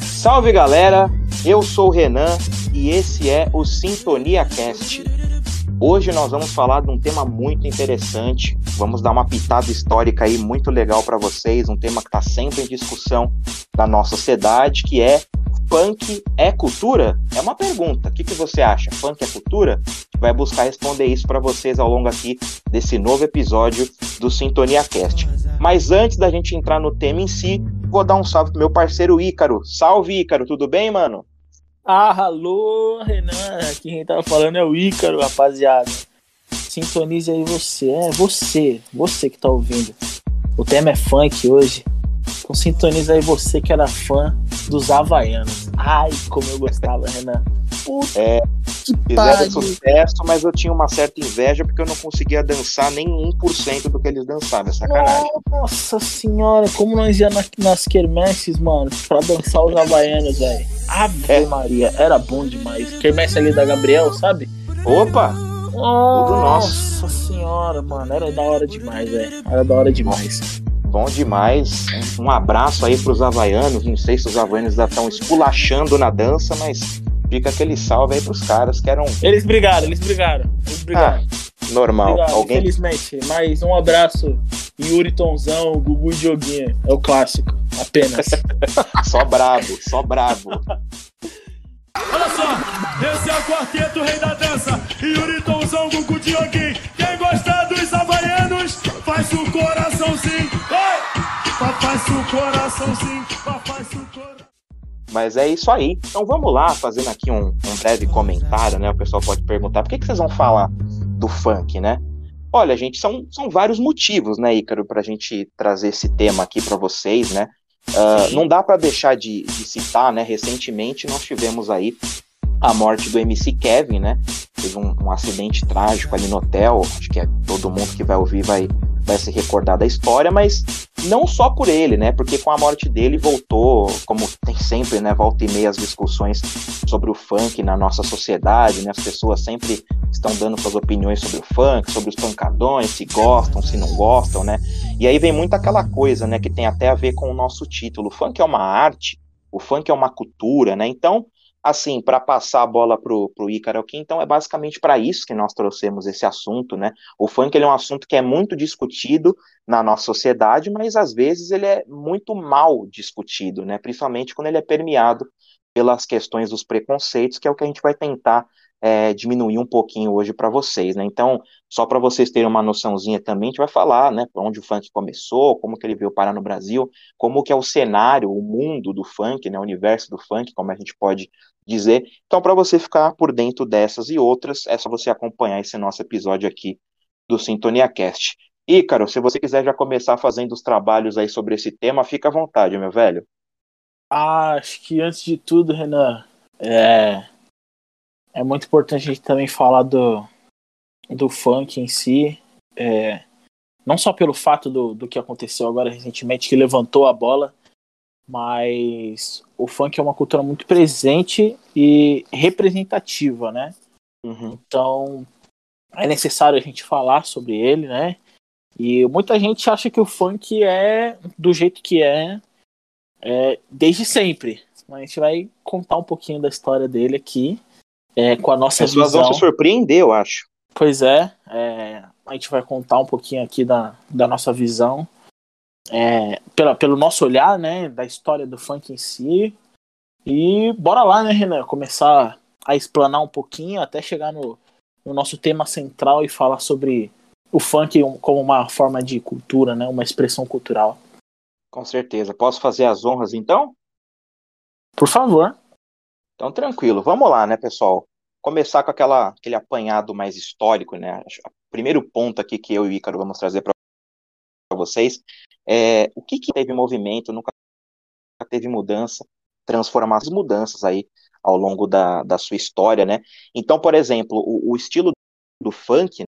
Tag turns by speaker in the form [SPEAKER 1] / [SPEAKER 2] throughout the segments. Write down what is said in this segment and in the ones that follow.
[SPEAKER 1] Salve galera, eu sou o Renan e esse é o Sintonia Cast. Hoje nós vamos falar de um tema muito interessante. Vamos dar uma pitada histórica aí muito legal para vocês, um tema que está sempre em discussão na nossa sociedade, que é funk é cultura? É uma pergunta. O que, que você acha? Funk é cultura? Vai buscar responder isso para vocês ao longo aqui desse novo episódio do Sintonia Cast. Mas antes da gente entrar no tema em si, vou dar um salve pro meu parceiro Ícaro. Salve, Ícaro, tudo bem, mano?
[SPEAKER 2] Ah, alô, Renan. Aqui quem tava falando é o Ícaro, rapaziada. Sintonize aí você. É você, você que tá ouvindo. O tema é funk hoje. Então sintoniza aí você que era fã dos Havaianos. Ai, como eu gostava, Renan.
[SPEAKER 1] Puta é, fizeram sucesso, mas eu tinha uma certa inveja porque eu não conseguia dançar nem 1% do que eles dançavam. É sacanagem.
[SPEAKER 2] Nossa senhora, como nós ia nas, nas quermesses, mano, pra dançar os Havaianos, velho. Ave é. Maria, era bom demais. Quermesse ali da Gabriel, sabe?
[SPEAKER 1] Opa!
[SPEAKER 2] Nossa senhora, mano, era da hora demais, velho. Era da hora demais.
[SPEAKER 1] Bom demais. Um abraço aí pros havaianos. Não sei se os havaianos já estão esculachando na dança, mas fica aquele salve aí pros caras que eram.
[SPEAKER 2] Eles brigaram, eles brigaram. Eles brigaram.
[SPEAKER 1] Ah, normal.
[SPEAKER 2] Brigaram, Alguém... Infelizmente. Mas um abraço, Yuri Tonzão, Gugu e Dioguinha. É o clássico. Apenas.
[SPEAKER 1] só brabo, só brabo.
[SPEAKER 3] Olha só, esse é o quarteto rei da dança. Yuri Tonzão, Gugu Dioguinho. Quem gosta dos havaianos, faz o coraçãozinho. Faz o coraçãozinho, faz o coração.
[SPEAKER 1] Mas é isso aí. Então vamos lá, fazendo aqui um, um breve comentário, né? O pessoal pode perguntar por que, que vocês vão falar do funk, né? Olha, gente, são, são vários motivos, né, Ícaro, para a gente trazer esse tema aqui para vocês, né? Uh, não dá para deixar de, de, citar, né? Recentemente nós tivemos aí a morte do MC Kevin, né? Teve um, um acidente trágico ali no hotel. Acho que é todo mundo que vai ouvir vai, vai se recordar da história, mas não só por ele, né? Porque com a morte dele voltou, como tem sempre, né? Volta e meia as discussões sobre o funk na nossa sociedade, né? As pessoas sempre estão dando suas opiniões sobre o funk, sobre os pancadões, se gostam, se não gostam, né? E aí vem muito aquela coisa, né? Que tem até a ver com o nosso título. O funk é uma arte, o funk é uma cultura, né? Então, assim, para passar a bola pro, pro Ícaro aqui, então é basicamente para isso que nós trouxemos esse assunto, né? O funk é um assunto que é muito discutido na nossa sociedade, mas às vezes ele é muito mal discutido, né? Principalmente quando ele é permeado pelas questões dos preconceitos, que é o que a gente vai tentar é, diminuir um pouquinho hoje para vocês, né? Então, só para vocês terem uma noçãozinha também, a gente vai falar, né, onde o funk começou, como que ele veio parar no Brasil, como que é o cenário, o mundo do funk, né, o universo do funk, como a gente pode dizer. Então, para você ficar por dentro dessas e outras, é só você acompanhar esse nosso episódio aqui do Sintonia Cast. Ícaro, se você quiser já começar fazendo os trabalhos aí sobre esse tema, fica à vontade, meu velho.
[SPEAKER 2] Ah, acho que antes de tudo, Renan, é, é muito importante a gente também falar do, do funk em si. É, não só pelo fato do, do que aconteceu agora recentemente, que levantou a bola, mas o funk é uma cultura muito presente e representativa, né? Uhum. Então é necessário a gente falar sobre ele, né? E muita gente acha que o funk é do jeito que é, é desde sempre. A gente vai contar um pouquinho da história dele aqui, é, com a nossa As pessoas visão.
[SPEAKER 1] vão se surpreender, eu acho.
[SPEAKER 2] Pois é, é, a gente vai contar um pouquinho aqui da, da nossa visão, é, pela, pelo nosso olhar, né, da história do funk em si. E bora lá, né, Renan, começar a explanar um pouquinho até chegar no, no nosso tema central e falar sobre o funk como uma forma de cultura, né, uma expressão cultural.
[SPEAKER 1] Com certeza. Posso fazer as honras então?
[SPEAKER 2] Por favor.
[SPEAKER 1] Então, tranquilo. Vamos lá, né, pessoal? Começar com aquela, aquele apanhado mais histórico, né? O primeiro ponto aqui que eu e o Ícaro vamos trazer para vocês é o que, que teve movimento, nunca teve mudança, transformações, mudanças aí ao longo da, da sua história, né? Então, por exemplo, o, o estilo do funk,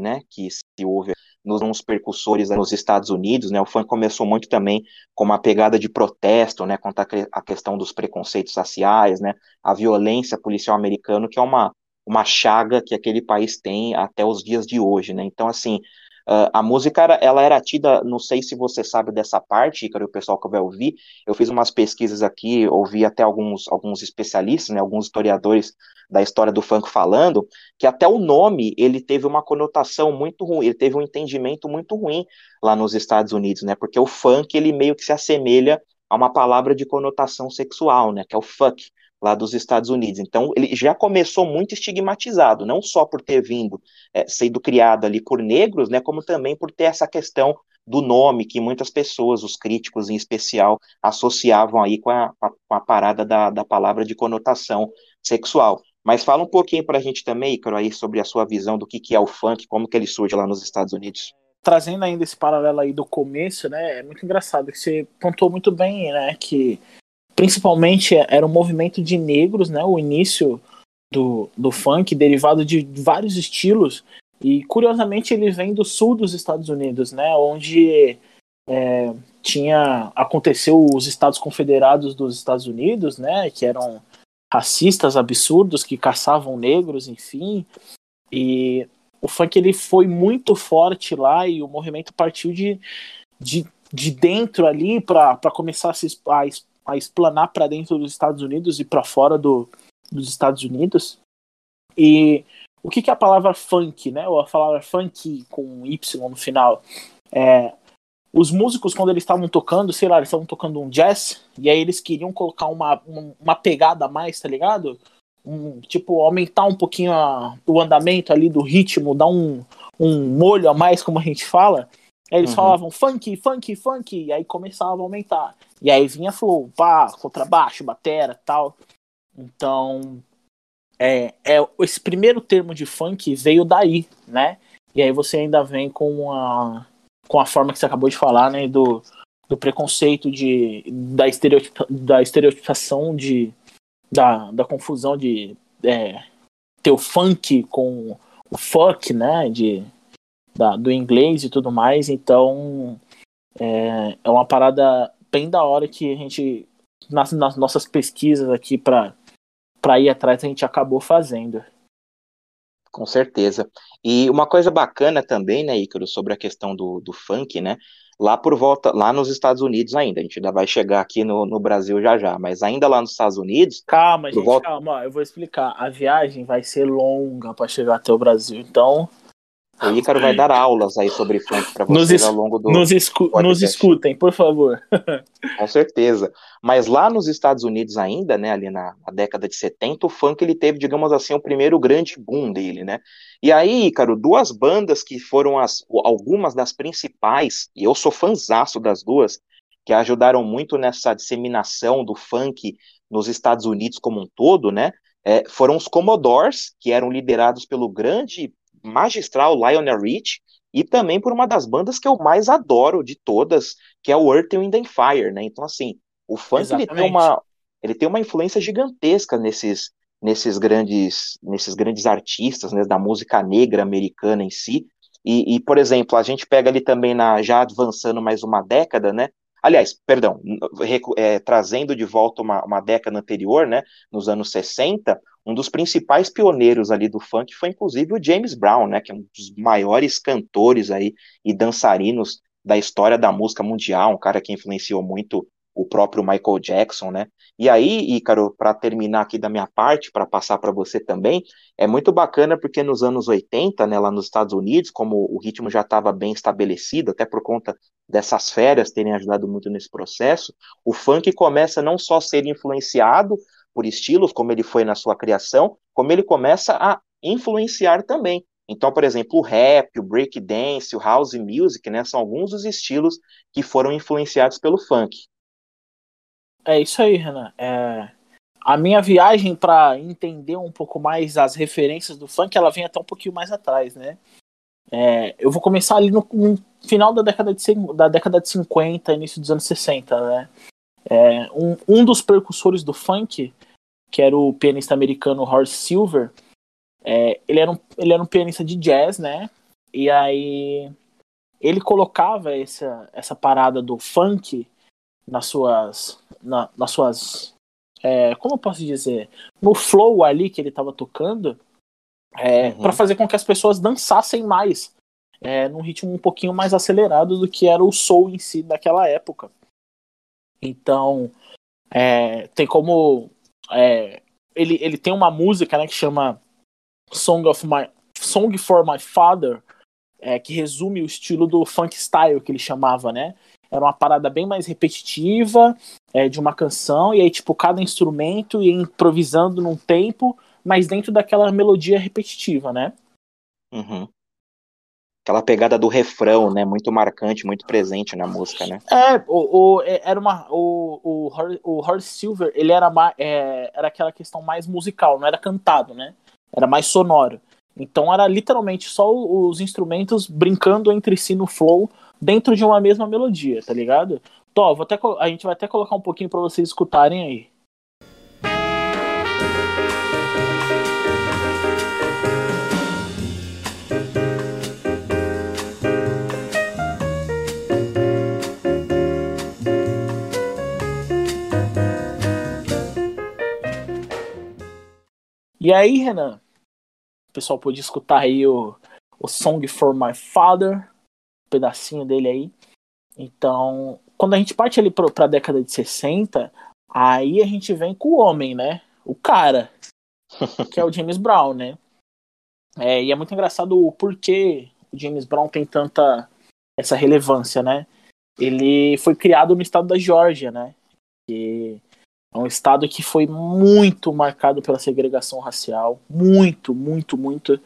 [SPEAKER 1] né, que se ouve nos, nos percussores nos Estados Unidos, né, o funk começou muito também com uma pegada de protesto, né, contra a questão dos preconceitos raciais, né, a violência policial americana, que é uma, uma chaga que aquele país tem até os dias de hoje, né? Então, assim, Uh, a música era, ela era tida, não sei se você sabe dessa parte, Ícaro, o pessoal que vai ouvir, eu fiz umas pesquisas aqui, ouvi até alguns, alguns especialistas, né, alguns historiadores da história do funk falando, que até o nome, ele teve uma conotação muito ruim, ele teve um entendimento muito ruim lá nos Estados Unidos, né, porque o funk, ele meio que se assemelha a uma palavra de conotação sexual, né, que é o fuck, lá dos Estados Unidos. Então, ele já começou muito estigmatizado, não só por ter vindo, é, sendo criado ali por negros, né, como também por ter essa questão do nome que muitas pessoas, os críticos em especial, associavam aí com a, com a parada da, da palavra de conotação sexual. Mas fala um pouquinho para a gente também, Icaro, aí sobre a sua visão do que, que é o funk, como que ele surge lá nos Estados Unidos.
[SPEAKER 2] Trazendo ainda esse paralelo aí do começo, né, é muito engraçado que você pontuou muito bem, né, que principalmente era um movimento de negros, né? O início do, do funk, derivado de vários estilos. E curiosamente ele vem do sul dos Estados Unidos, né? Onde é, tinha aconteceu os Estados Confederados dos Estados Unidos, né? Que eram racistas absurdos que caçavam negros, enfim. E o funk ele foi muito forte lá e o movimento partiu de, de, de dentro ali para começar a, se, a a explanar para dentro dos Estados Unidos e para fora do, dos Estados Unidos. E o que, que é a palavra funk, né? Ou a palavra funk com Y no final? É, os músicos, quando eles estavam tocando, sei lá, eles estavam tocando um jazz, e aí eles queriam colocar uma, uma pegada a mais, tá ligado? Um, tipo, aumentar um pouquinho a, o andamento ali do ritmo, dar um, um molho a mais, como a gente fala. Aí eles uhum. falavam funk, funk, funk, e aí começava a aumentar. E aí vinha flow, pá, contrabaixo, batera tal. Então, é, é, esse primeiro termo de funk veio daí, né? E aí você ainda vem com a, com a forma que você acabou de falar, né? Do, do preconceito, de, da, estereotipa, da estereotipação, de, da, da confusão de é, ter o funk com o fuck, né? De, da, do inglês e tudo mais. Então, é, é uma parada bem da hora que a gente, nas, nas nossas pesquisas aqui para ir atrás, a gente acabou fazendo.
[SPEAKER 1] Com certeza. E uma coisa bacana também, né, Ícaro, sobre a questão do, do funk, né? Lá por volta, lá nos Estados Unidos ainda, a gente ainda vai chegar aqui no, no Brasil já já, mas ainda lá nos Estados Unidos.
[SPEAKER 2] Calma, gente, volta... calma, eu vou explicar. A viagem vai ser longa para chegar até o Brasil, então
[SPEAKER 1] o Ícaro vai dar aulas aí sobre funk para vocês ao longo do.
[SPEAKER 2] Nos, escu nos escutem, por favor.
[SPEAKER 1] Com certeza. Mas lá nos Estados Unidos ainda, né, ali na, na, década de 70, o funk ele teve, digamos assim, o primeiro grande boom dele, né? E aí, Ícaro, duas bandas que foram as algumas das principais, e eu sou fanzaço das duas, que ajudaram muito nessa disseminação do funk nos Estados Unidos como um todo, né? É, foram os Commodores, que eram liderados pelo grande magistral Lionel Rich e também por uma das bandas que eu mais adoro de todas, que é o Earth, Wind and Fire, né? Então, assim, o funk ele tem, uma, ele tem uma influência gigantesca nesses, nesses grandes nesses grandes artistas, né, da música negra americana em si. E, e, por exemplo, a gente pega ali também na já avançando mais uma década, né? Aliás, perdão, é, trazendo de volta uma, uma década anterior, né, nos anos 60, um dos principais pioneiros ali do funk foi inclusive o James Brown, né, que é um dos maiores cantores aí e dançarinos da história da música mundial, um cara que influenciou muito o próprio Michael Jackson, né? E aí, Ícaro, para terminar aqui da minha parte, para passar para você também, é muito bacana porque nos anos 80, né, lá nos Estados Unidos, como o ritmo já estava bem estabelecido, até por conta dessas férias terem ajudado muito nesse processo, o funk começa não só a ser influenciado por estilos, como ele foi na sua criação, como ele começa a influenciar também. Então, por exemplo, o rap, o breakdance, o house music, né, são alguns dos estilos que foram influenciados pelo funk.
[SPEAKER 2] É isso aí, Renan. É... A minha viagem para entender um pouco mais as referências do funk, ela vem até um pouquinho mais atrás, né? É... Eu vou começar ali no, no, final da década, de, da década de 50, início dos anos 60, né? É... Um, um dos precursores do funk que era o pianista americano Horace Silver, é, ele, era um, ele era um pianista de jazz, né? E aí ele colocava essa, essa parada do funk nas suas. Na, nas suas. É, como eu posso dizer? No flow ali que ele estava tocando. é,
[SPEAKER 1] Uhum.
[SPEAKER 2] para fazer com que as pessoas dançassem mais, é, num ritmo um pouquinho mais acelerado do que era o soul em si daquela época. Então, é, tem como. É, ele, ele tem uma música né, que chama Song, of My, Song for My Father, é, que resume o estilo do funk style que ele chamava, né? Era uma parada bem mais repetitiva é, de uma canção, e aí, tipo, cada instrumento ia improvisando num tempo, mas dentro daquela melodia repetitiva, né?
[SPEAKER 1] Uhum. Aquela pegada do refrão, né? Muito marcante, muito presente na música, né?
[SPEAKER 2] É, o, o- é, era uma. O, o, Hor- o Horace Silver, ele era, ma- é, era aquela questão mais musical, não era cantado, né? Era mais sonoro. Então era literalmente só os instrumentos brincando entre si no flow dentro de uma mesma melodia, tá ligado? Tó, vou até, a gente vai até colocar um pouquinho pra vocês escutarem aí. E aí, Renan, o pessoal pôde escutar aí o, o Song for My Father, um pedacinho dele aí. Então, quando a gente parte ali pro- pra década de 60, aí a gente vem com o homem, né? O cara, que é o James Brown, né? É, e é muito engraçado o porquê o James Brown tem tanta essa relevância, né? Ele foi criado no estado da Geórgia, né? Que é um estado que foi muito marcado pela segregação racial, muito, muito, muito.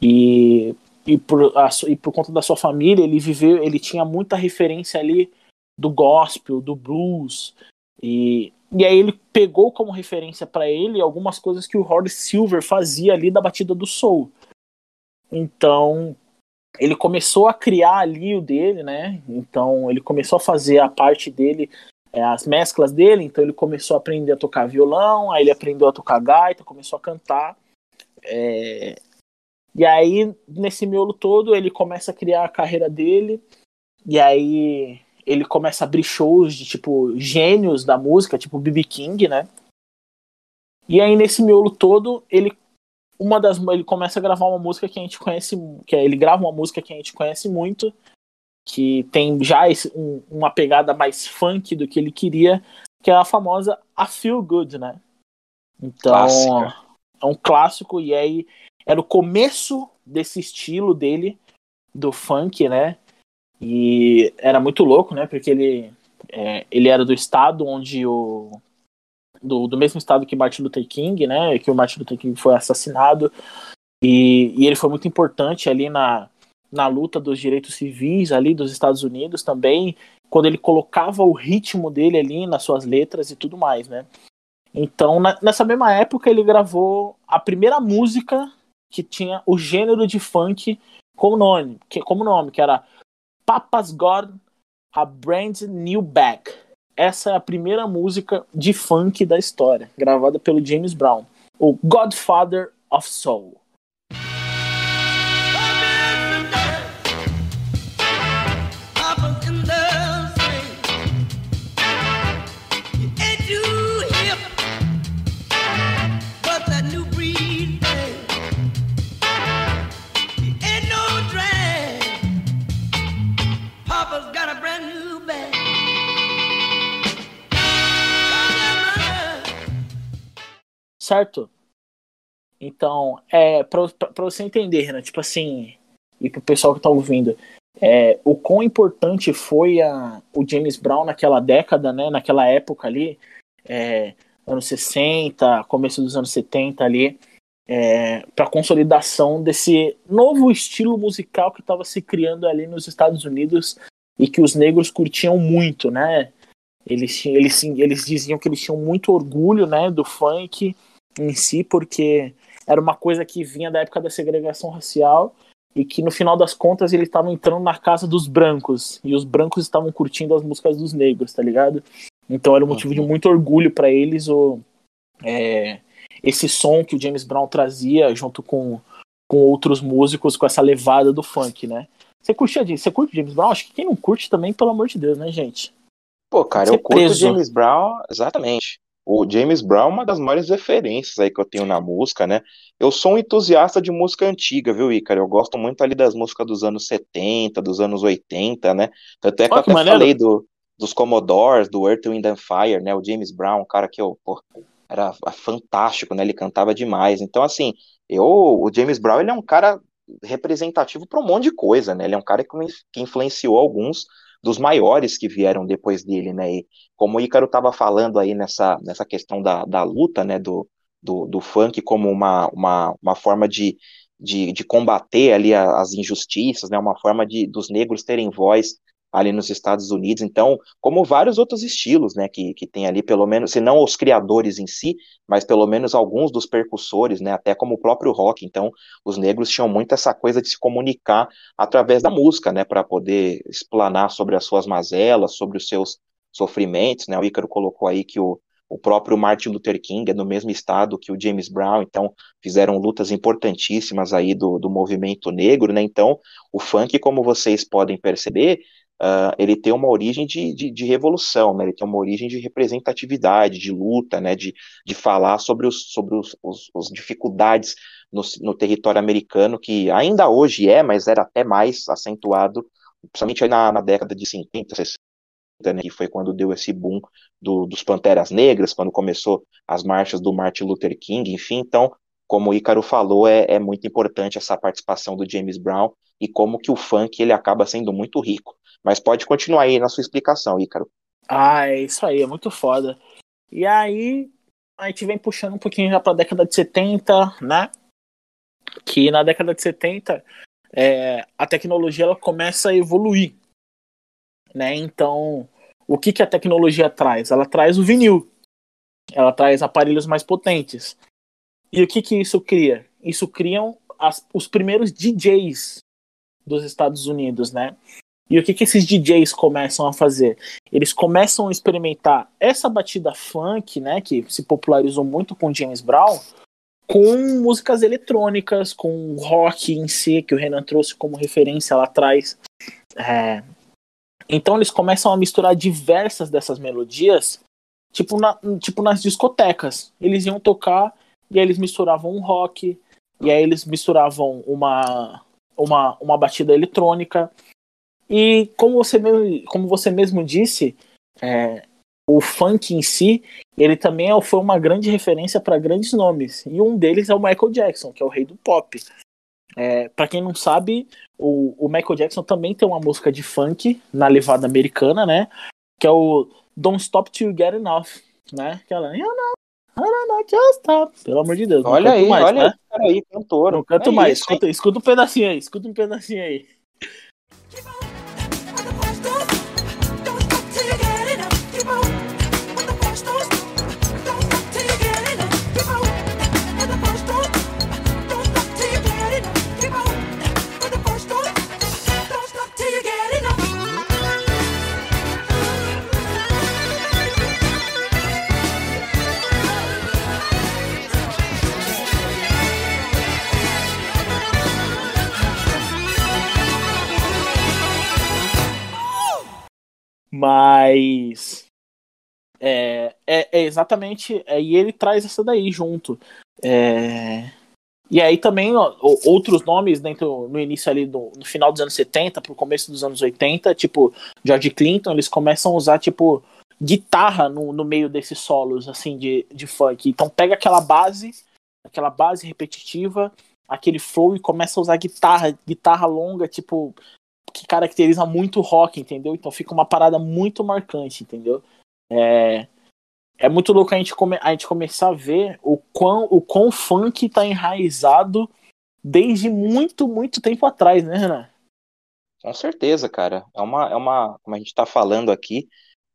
[SPEAKER 2] E, e, por, a e por conta da sua família, ele viveu, ele tinha muita referência ali do gospel, do blues. E, e aí ele pegou como referência para ele algumas coisas que o Horace Silver fazia ali da batida do soul. Então, ele começou a criar ali o dele, né? Então, ele começou a fazer a parte dele é, as mesclas dele, então ele começou a aprender a tocar violão, aí ele aprendeu a tocar gaita, começou a cantar. é, E aí, nesse miolo todo, ele começa a criar a carreira dele, e aí ele começa a abrir shows de, tipo, gênios da música, tipo B.B. King, né? E aí, nesse miolo todo, ele uma das ele começa a gravar uma música que a gente conhece, que é, ele grava uma música que a gente conhece muito, que tem já esse- um- uma pegada mais funk do que ele queria, que é a famosa A Feel Good, né? Então,
[SPEAKER 1] Clássica.
[SPEAKER 2] é um clássico e aí era o começo desse estilo dele do funk, né? E era muito louco, né? Porque ele é, ele era do estado onde o do, do mesmo estado que Martin Luther King, né? Que o Martin Luther King foi assassinado e, e ele foi muito importante ali na na luta dos direitos civis ali dos Estados Unidos também, quando ele colocava o ritmo dele ali nas suas letras e tudo mais, né? Então, na- nessa mesma época, ele gravou a primeira música que tinha o gênero de funk como nome, que, como nome, que era Papa's Got a Brand New Back. Essa é a primeira música de funk da história, gravada pelo James Brown, o Godfather of Soul. Certo? Então, é, pra você entender, Renan, tipo assim, e pro pessoal que tá ouvindo, é, o quão importante foi a, o James Brown naquela década, né, naquela época ali, é, anos 60, começo dos anos 70 ali, é, para consolidação desse novo estilo musical que estava se criando ali nos Estados Unidos e que os negros curtiam muito, né? Eles, eles, eles diziam que eles tinham muito orgulho, né, do funk em si, porque era uma coisa que vinha da época da segregação racial e que no final das contas eles estavam entrando na casa dos brancos e os brancos estavam curtindo as músicas dos negros, tá ligado? Então era um motivo de muito orgulho para eles o é, esse som que o James Brown trazia junto com, com outros músicos com essa levada do funk, né? Você curte, você curte James Brown? Acho que quem não curte também, pelo amor de Deus, né, gente?
[SPEAKER 1] Pô, cara,
[SPEAKER 2] Ser
[SPEAKER 1] eu curto o
[SPEAKER 2] preso.
[SPEAKER 1] James Brown, exatamente. O James Brown é uma das maiores referências aí que eu tenho na música, né? Eu sou um entusiasta de música antiga, viu, Ícaro? Eu gosto muito ali das músicas dos anos 70, dos anos 80, né? Tanto é que eu até
[SPEAKER 2] maneiro.
[SPEAKER 1] falei do, dos Commodores, do Earth, Wind and Fire, né? O James Brown, um cara que eu, pô, era fantástico, né? Ele cantava demais. Então, assim, eu, o James Brown, ele é um cara representativo para um monte de coisa, né? Ele é um cara que, que influenciou alguns dos maiores que vieram depois dele, né? E como o Ícaro estava falando aí nessa, nessa questão da, da luta, né? Do, do, do funk como uma, uma, uma forma de, de, de combater ali as injustiças, né? Uma forma de dos negros terem voz ali nos Estados Unidos. Então, como vários outros estilos, né? Que, que tem ali, pelo menos, se não os criadores em si, mas pelo menos alguns dos percussores, né? Até como o próprio rock. Então, os negros tinham muito essa coisa de se comunicar através da música, né, para poder explanar sobre as suas mazelas, sobre os seus sofrimentos, né? O Ícaro colocou aí que o, o próprio Martin Luther King é do mesmo estado que o James Brown, então fizeram lutas importantíssimas aí do, do movimento negro, né? Então, o funk, como vocês podem perceber, uh, ele tem uma origem de, de, de, revolução, né? Ele tem uma origem de representatividade, de luta, né? De, de falar sobre os, sobre os, os, os dificuldades no, no, território americano, que ainda hoje é, mas era até mais acentuado, principalmente na, na década de 50, 60, né, que foi quando deu esse boom do, dos Panteras Negras, quando começou as marchas do Martin Luther King, enfim, então, como o Ícaro falou, é, é muito importante essa participação do James Brown e como que o funk ele acaba sendo muito rico. Mas pode continuar aí na sua explicação, Ícaro.
[SPEAKER 2] Ah, é isso aí, é muito foda. E aí, a gente vem puxando um pouquinho já pra década de 70, né? Que na década de 70 é, a tecnologia ela começa a evoluir. Né? Então, o que, que a tecnologia traz? Ela traz o vinil. Ela traz aparelhos mais potentes. E o que, que isso cria? Isso criam as, os primeiros DJs dos Estados Unidos, né? E o que, que esses DJs começam a fazer? Eles começam a experimentar essa batida funk, né, que se popularizou muito com James Brown, com músicas eletrônicas, com rock em si, que o Renan trouxe como referência lá atrás. É... Então eles começam a misturar diversas dessas melodias, tipo, na, tipo nas discotecas. Eles iam tocar e aí eles misturavam um rock, e aí eles misturavam uma, uma, uma batida eletrônica. E como você mesmo, como você mesmo disse, é, o funk em si, ele também foi uma grande referência para grandes nomes. E um deles é o Michael Jackson, que é o rei do pop. É, para quem não sabe, o, o, Michael Jackson também tem uma música de funk na levada americana, né? Que é o Don't Stop Till You Get Enough, né? Aquela just stop. Pelo amor de Deus.
[SPEAKER 1] Olha aí, mais, olha né? aí, cantor.
[SPEAKER 2] Não canto é mais. Isso, escuta, escuta um pedacinho aí, escuta um pedacinho aí. Mas é, é, é exatamente. É, e ele traz essa daí junto. É, e aí também ó, outros nomes dentro no início ali do, no final dos anos 70 pro começo dos anos 80, tipo George Clinton, eles começam a usar tipo guitarra no, no meio desses solos assim de, de funk. Então pega aquela base, aquela base repetitiva, aquele flow e começa a usar guitarra, guitarra longa, tipo que caracteriza muito o rock, entendeu? Então fica uma parada muito marcante, entendeu? É, é muito louco a gente, come, a gente começar a ver o quão, o quão funk tá enraizado desde muito, muito tempo atrás, né, Renan?
[SPEAKER 1] Com certeza, cara. É uma, é uma como a gente tá falando aqui,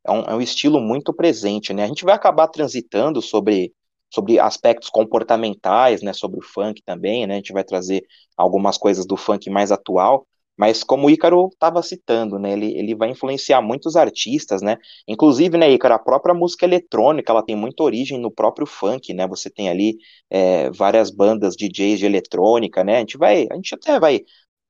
[SPEAKER 1] é um, é um estilo muito presente, né? A gente vai acabar transitando sobre, sobre aspectos comportamentais, né? Sobre o funk também, né? A gente vai trazer algumas coisas do funk mais atual, mas como o Ícaro estava citando, né, ele, ele vai influenciar muitos artistas, né, inclusive, né, Ícaro, a própria música eletrônica, ela tem muita origem no próprio funk, né, você tem ali é, várias bandas DJs de eletrônica, né, a gente vai, a gente até vai,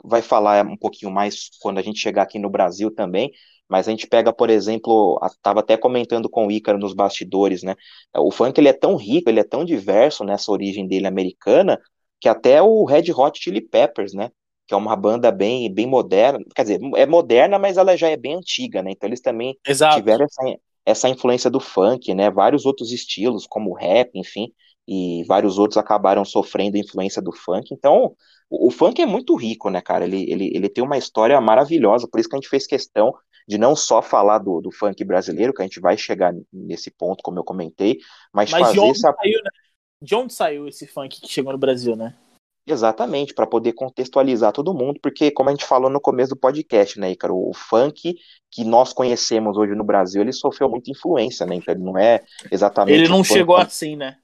[SPEAKER 1] vai falar um pouquinho mais quando a gente chegar aqui no Brasil também, Mas a gente pega, por exemplo, estava até comentando com o Ícaro nos bastidores, né? O funk ele é tão rico, ele é tão diverso nessa origem dele americana, que até o Red Hot Chili Peppers, né? Que é uma banda bem, bem moderna, quer dizer, é moderna, mas ela já é bem antiga, né? Então eles também
[SPEAKER 2] Exato.
[SPEAKER 1] tiveram essa, essa influência do funk, né? Vários outros estilos, como o rap, enfim, e vários outros acabaram sofrendo influência do funk. Então, o, o, funk é muito rico, né, cara? Ele, ele, ele tem uma história maravilhosa, por isso que a gente fez questão de não só falar do, do funk brasileiro, que a gente vai chegar nesse ponto, como eu comentei, mas,
[SPEAKER 2] Mas
[SPEAKER 1] fazer
[SPEAKER 2] de onde
[SPEAKER 1] essa.
[SPEAKER 2] saiu, né? De onde saiu esse funk que chegou no Brasil, né?
[SPEAKER 1] Exatamente, para poder contextualizar todo mundo, porque, como a gente falou no começo do podcast, né, Ícaro, o funk que nós conhecemos hoje no Brasil, ele sofreu muita influência, né, então ele não é exatamente...
[SPEAKER 2] Ele não
[SPEAKER 1] funk-
[SPEAKER 2] chegou assim, né?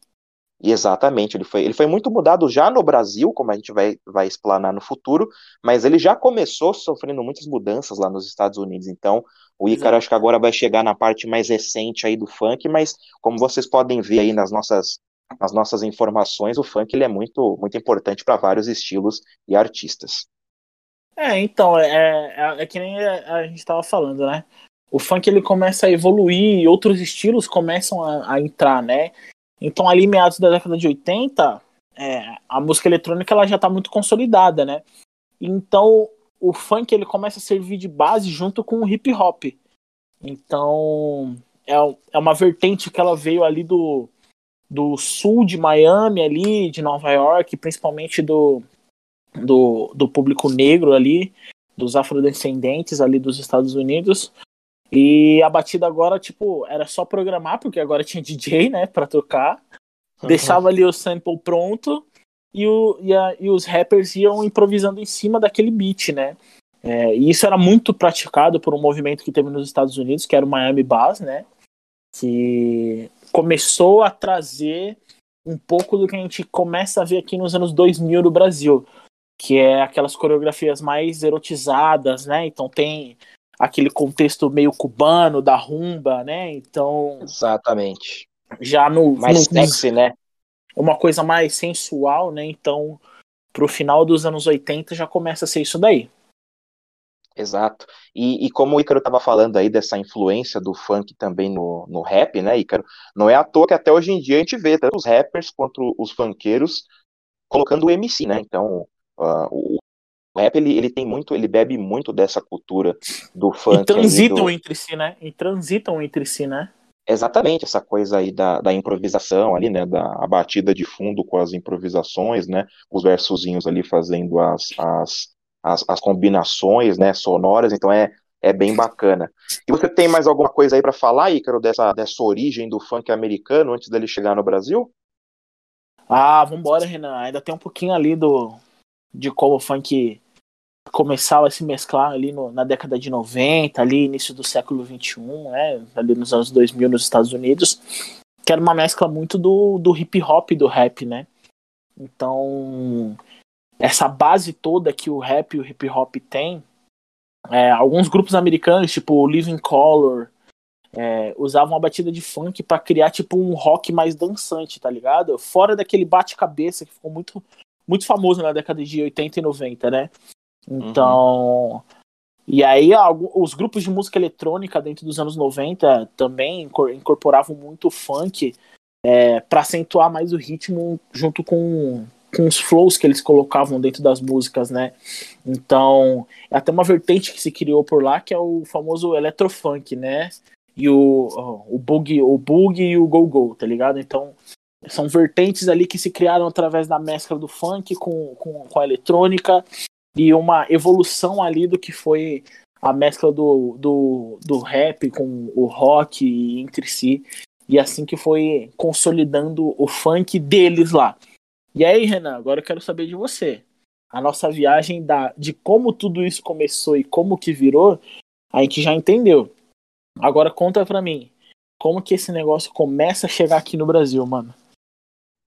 [SPEAKER 1] Exatamente, ele foi, ele foi muito mudado já no Brasil, como a gente vai, vai explanar no futuro, mas ele já começou sofrendo muitas mudanças lá nos Estados Unidos, então o Ícaro acho que agora vai chegar na parte mais recente aí do funk, mas como vocês podem ver aí nas nossas, nas nossas informações, o funk ele é muito, muito importante para vários estilos e artistas.
[SPEAKER 2] É, então, é, é, é que nem a, a gente tava falando, né? O funk ele começa a evoluir e outros estilos começam a, a entrar, né? Então, ali meados da década de 80, é, a música eletrônica ela já tá muito consolidada, né? Então, o funk ele começa a servir de base junto com o hip hop. Então, é, é uma vertente que ela veio ali do, do sul de Miami, ali, de Nova York, principalmente do, do, do público negro ali, dos afrodescendentes ali dos Estados Unidos. E a batida agora, tipo, era só programar, porque agora tinha DJ, né, pra tocar. Deixava ali o sample pronto e, o, e, a- e os rappers iam improvisando em cima daquele beat, né? É, e isso era muito praticado por um movimento que teve nos Estados Unidos, que era o Miami Bass, né? Que começou a trazer um pouco do que a gente começa a ver aqui nos anos 2000 no Brasil, que é aquelas coreografias mais erotizadas, né? Então tem aquele contexto meio cubano da rumba, né? Então
[SPEAKER 1] Exatamente.
[SPEAKER 2] já no,
[SPEAKER 1] Mais
[SPEAKER 2] no-
[SPEAKER 1] sexy, né?
[SPEAKER 2] uma coisa mais sensual, né? Então pro final dos anos 80 já começa a ser isso daí.
[SPEAKER 1] Exato. E, e como o Ícaro estava falando aí dessa influência do funk também no, no rap, né, Ícaro? Não é à toa que até hoje em dia a gente vê tanto os rappers quanto os funkeiros colocando o MC, né? Então, ah, o, o rap ele, ele tem muito, ele bebe muito dessa cultura do funk.
[SPEAKER 2] E transitam
[SPEAKER 1] do-
[SPEAKER 2] entre si, né? E transitam entre si, né?
[SPEAKER 1] Exatamente, essa coisa aí da, da improvisação ali, né, da a batida de fundo com as improvisações, né, os versozinhos ali fazendo as, as, as, as combinações, né, sonoras, então é, é bem bacana. E você tem mais alguma coisa aí para falar, Ícaro, dessa, dessa origem do funk americano antes dele chegar no Brasil?
[SPEAKER 2] Ah, vambora, Renan. Ainda tem um pouquinho ali do de como o funk começava a se mesclar ali no- na década de 90, ali início do século 21, né? Ali nos anos 2000 nos Estados Unidos, que era uma mescla muito do, do hip hop e do rap, né? Então, essa base toda que o rap e o hip hop tem, é, alguns grupos americanos, tipo o Living Color, é, usavam a batida de funk pra criar tipo um rock mais dançante, tá ligado? Fora daquele bate-cabeça que ficou muito, muito famoso na década de 80 e 90, né? Então. E aí, os grupos de música eletrônica dentro dos anos 90 também incor- incorporavam muito funk é, para acentuar mais o ritmo junto com, com os flows que eles colocavam dentro das músicas, né? Então, é até uma vertente que se criou por lá, que é o famoso electrofunk, né? E o, o boogie, o boogie e o go-go, tá ligado? Então, são vertentes ali que se criaram através da mescla do funk com, com, com a eletrônica e uma evolução ali do que foi a mescla do, do, do rap com o rock entre si. E assim que foi consolidando o funk deles lá. E aí, Renan, agora eu quero saber de você. A nossa viagem da, de como tudo isso começou e como que virou, a gente já entendeu. Agora conta pra mim, como que esse negócio começa a chegar aqui no Brasil, mano?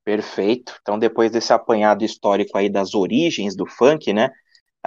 [SPEAKER 1] Perfeito. Então, depois desse apanhado histórico aí das origens do funk, né?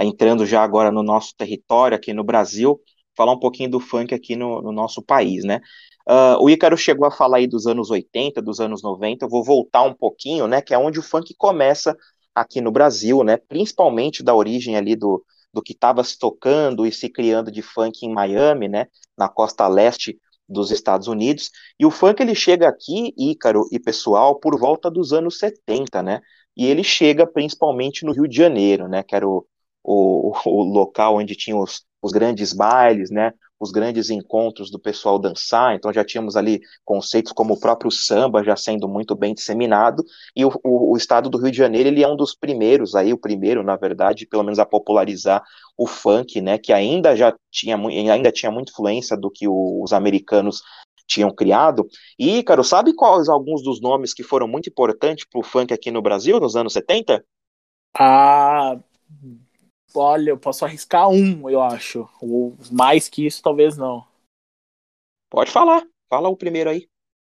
[SPEAKER 1] Entrando já agora no nosso território aqui no Brasil, falar um pouquinho do funk aqui no, no nosso país, né? Uh, o Ícaro chegou a falar aí dos anos 80, dos anos 90, eu vou voltar um pouquinho, né? Que é onde o funk começa aqui no Brasil, né? Principalmente da origem ali do, do que estava se tocando e se criando de funk em Miami, né, na costa leste dos Estados Unidos. E o funk ele chega aqui, Ícaro e pessoal, por volta dos anos 70, né? E ele chega principalmente no Rio de Janeiro, né? Que era o, o, o local onde tinha os, os grandes bailes, né? Os grandes encontros do pessoal dançar, então já tínhamos ali conceitos como o próprio samba já sendo muito bem disseminado, e o, o, o, estado do Rio de Janeiro, ele é um dos primeiros aí, o primeiro, na verdade, pelo menos a popularizar o funk, né, que ainda já tinha, ainda tinha muita influência do que o, os americanos tinham criado, e, Ícaro, sabe quais alguns dos nomes que foram muito importantes para o funk aqui no Brasil, nos anos 70?
[SPEAKER 2] Ah, Olha, eu posso arriscar um, eu acho. Ou mais que isso, talvez não.
[SPEAKER 1] Pode falar. Fala o primeiro aí.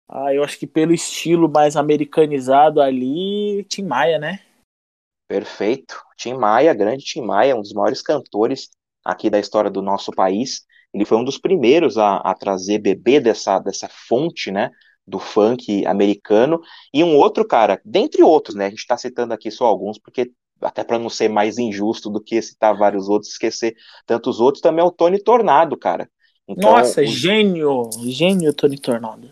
[SPEAKER 2] Ah, eu acho que pelo estilo mais americanizado ali, Tim Maia, né?
[SPEAKER 1] Perfeito. Tim Maia, grande Tim Maia, um dos maiores cantores aqui da história do nosso país. Ele foi um dos primeiros a, a trazer bebê dessa, dessa fonte, né? Do funk americano. E um outro cara, dentre outros, né? A gente está citando aqui só alguns, porque até para não ser mais injusto do que citar vários outros, esquecer tantos outros, também é o Tony Tornado, cara.
[SPEAKER 2] Então, Nossa, o... gênio, gênio Tony Tornado.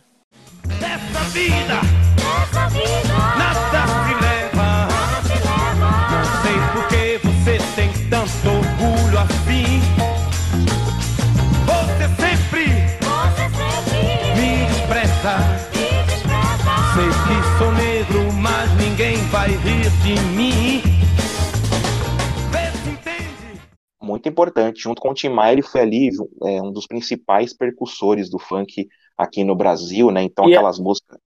[SPEAKER 3] Nessa vida, nessa vida, nada se leva, nada se leva. Não sei por que você tem tanto orgulho assim. Você sempre, você sempre me despreza. Me despreza. Sei que sou negro, mas ninguém vai rir de mim.
[SPEAKER 1] Muito importante. Junto com o Tim Maia, ele foi ali é, um dos principais percussores do funk aqui no Brasil, né? Então, e é aquelas é, músicas.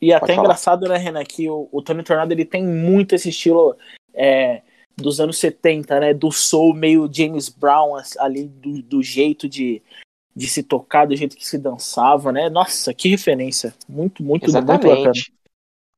[SPEAKER 2] E até falar. engraçado, né, Renan, que o, o Tony Tornado ele tem muito esse estilo é, dos anos 70, né? Do soul meio James Brown, ali, do, do jeito de, de se tocar, do jeito que se dançava, né? Nossa, que referência. Muito, muito,
[SPEAKER 1] Exatamente. muito bacana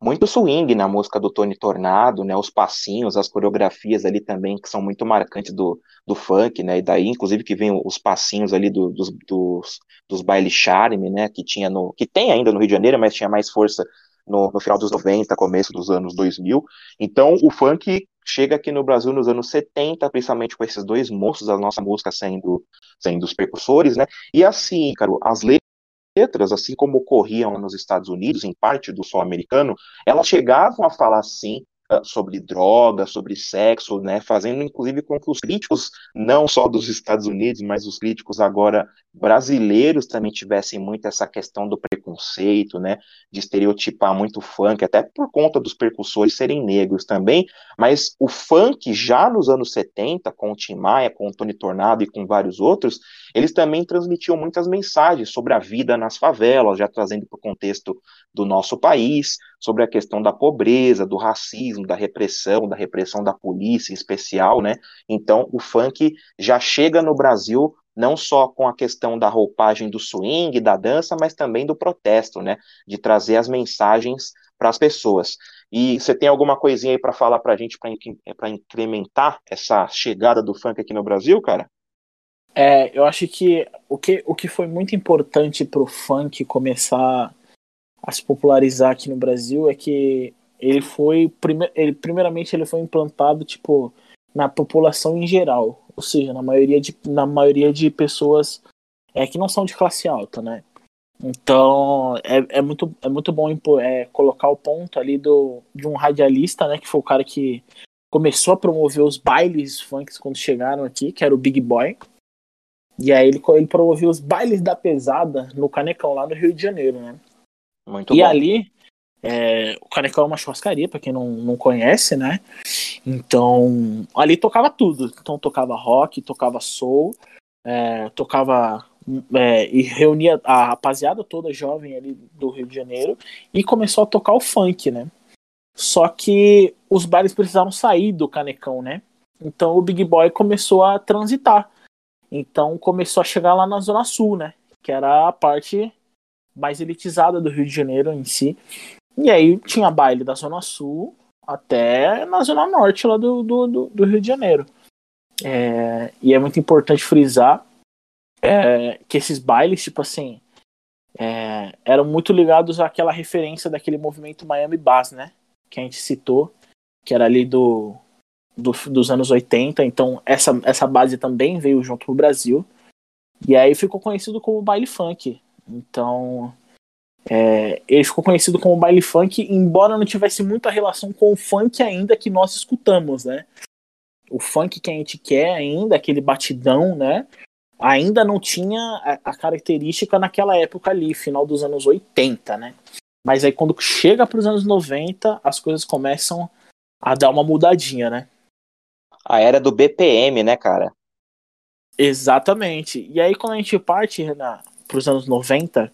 [SPEAKER 1] muito swing na música do Tony Tornado, né? Os passinhos, as coreografias ali também que são muito marcantes do, do funk, né? E daí, inclusive, que vem os passinhos ali do, dos, dos, dos baile charme, né? Que tinha no, que tem ainda no Rio de Janeiro, mas tinha mais força no, no final dos 90, começo dos anos 2000. Então, o funk chega aqui no Brasil nos anos 70, principalmente com esses dois moços da nossa música sendo, sendo os precursores, né? E assim, cara, as letras letras, assim como ocorriam nos Estados Unidos, em parte do sol americano, elas chegavam a falar sim ah, sobre droga, sobre sexo, né, fazendo inclusive com que os críticos, não só dos Estados Unidos, mas os críticos agora brasileiros também tivessem muito essa questão do preconceito, né, de estereotipar muito o funk, até por conta dos percussores serem negros também, mas o funk já nos anos 70, com o Tim Maia, com o Tony Tornado e com vários outros, eles também transmitiam muitas mensagens sobre a vida nas favelas, já trazendo para o contexto do nosso país, sobre a questão da pobreza, do racismo, da repressão, da repressão da polícia em especial, né? Então, o funk já chega no Brasil não só com a questão da roupagem do swing, da dança, mas também do protesto, né? De trazer as mensagens para as pessoas. E você tem alguma coisinha aí para falar para a gente para incrementar essa chegada do funk aqui no Brasil, cara?
[SPEAKER 2] É, eu acho que o que, o que foi muito importante para o funk começar a se popularizar aqui no Brasil é que ele foi prime ele, primeiramente ele foi implantado tipo na população em geral, ou seja, na maioria de, na maioria de pessoas é que não são de classe alta, né? Então é, é muito é muito bom é, colocar o ponto ali do de um radialista, né, que foi o cara que começou a promover os bailes funks quando chegaram aqui, que era o Big Boy. E aí ele, ele promoveu os bailes da pesada no Canecão lá no Rio de Janeiro, né?
[SPEAKER 1] Muito
[SPEAKER 2] e
[SPEAKER 1] bom.
[SPEAKER 2] ali, é, o Canecão é uma churrascaria, para quem não, não conhece, né? Então, ali tocava tudo. Então, tocava rock, tocava soul, é, tocava é, e reunia a rapaziada toda jovem ali do Rio de Janeiro e começou a tocar o funk, né? Só que os bares precisaram sair do Canecão, né? Então o Big Boy começou a transitar. Então começou a chegar lá na Zona Sul, né? Que era a parte mais elitizada do Rio de Janeiro em si. E aí tinha baile da Zona Sul até na Zona Norte lá do, do, do, do Rio de Janeiro. É, e é muito importante frisar é, que esses bailes, tipo assim, é, eram muito ligados àquela referência daquele movimento Miami Bass, né? Que a gente citou, que era ali do do- dos anos 80, então essa, essa base também veio junto pro Brasil. E aí ficou conhecido como baile funk. Então, é, ele ficou conhecido como baile funk, embora não tivesse muita relação com o funk ainda que nós escutamos, né? O funk que a gente quer ainda, aquele batidão, né? Ainda não tinha a, a característica naquela época ali, final dos anos 80, né? Mas aí quando chega para os anos 90, as coisas começam a dar uma mudadinha, né?
[SPEAKER 1] A era do BPM, né, cara?
[SPEAKER 2] Exatamente. E aí quando a gente parte para os anos 90,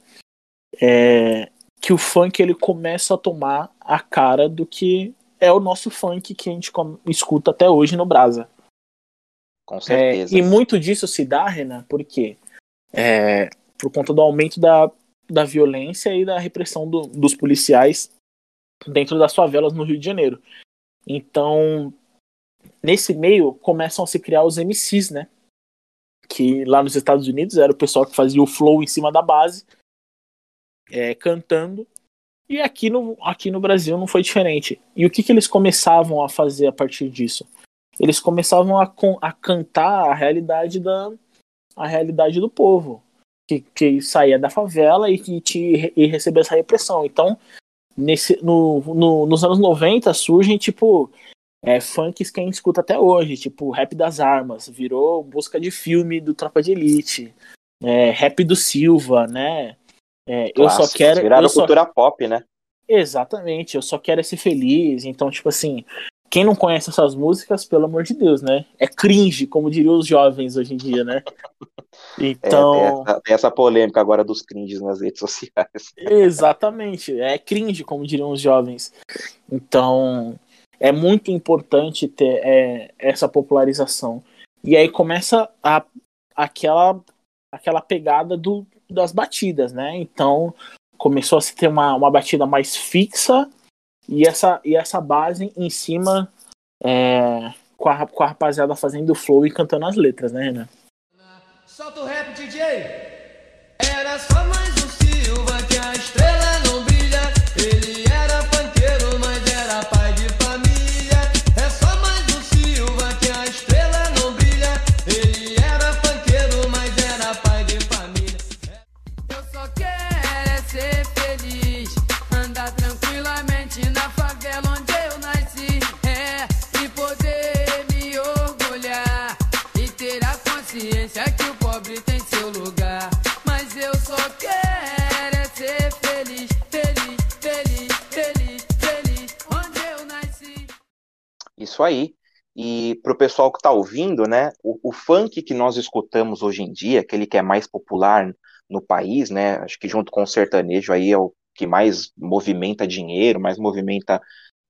[SPEAKER 2] é que o funk ele começa a tomar a cara do que é o nosso funk que a gente escuta até hoje no Brasa.
[SPEAKER 1] Com
[SPEAKER 2] É,
[SPEAKER 1] certeza.
[SPEAKER 2] e muito disso se dá, Renan, porque é, por conta do aumento da, da violência e da repressão do- dos policiais dentro das favelas no Rio de Janeiro. Então, nesse meio, começam a se criar os MCs, né? Que lá nos Estados Unidos era o pessoal que fazia o flow em cima da base, é, cantando. E aqui no, aqui no Brasil não foi diferente. E o que, que eles começavam a fazer a partir disso? Eles começavam a, a cantar a realidade da a realidade do povo que, que saía da favela e que te, e recebia essa repressão. Então, nesse, no, no- nos anos 90 surgem tipo é, funks que a gente escuta até hoje, tipo rap das armas, virou busca de filme do Tropa de Elite, é, rap do Silva, né? É, eu só quero.
[SPEAKER 1] Viraram
[SPEAKER 2] só-
[SPEAKER 1] cultura pop, né?
[SPEAKER 2] Exatamente, eu só quero é ser feliz. Então, tipo assim, quem não conhece essas músicas, pelo amor de Deus, né? É cringe, como diriam os jovens hoje em dia, né?
[SPEAKER 1] É,
[SPEAKER 2] Então,
[SPEAKER 1] tem, essa, tem essa polêmica agora dos cringes nas redes sociais.
[SPEAKER 2] exatamente, é cringe, como diriam os jovens. Então, é muito importante ter é, essa popularização. E aí começa a, aquela, aquela pegada do, das batidas, né? Então, começou a se ter uma, uma batida mais fixa e essa, e essa base em cima é, com, a, com a rapaziada fazendo flow e cantando as letras, né, Renan?
[SPEAKER 3] Solta o rap, DJ. Era só mais
[SPEAKER 1] Isso aí. E pro pessoal que tá ouvindo, né, o, o funk que nós escutamos hoje em dia, aquele que é mais popular no país, né, acho que junto com o sertanejo aí é o que mais movimenta dinheiro, mais movimenta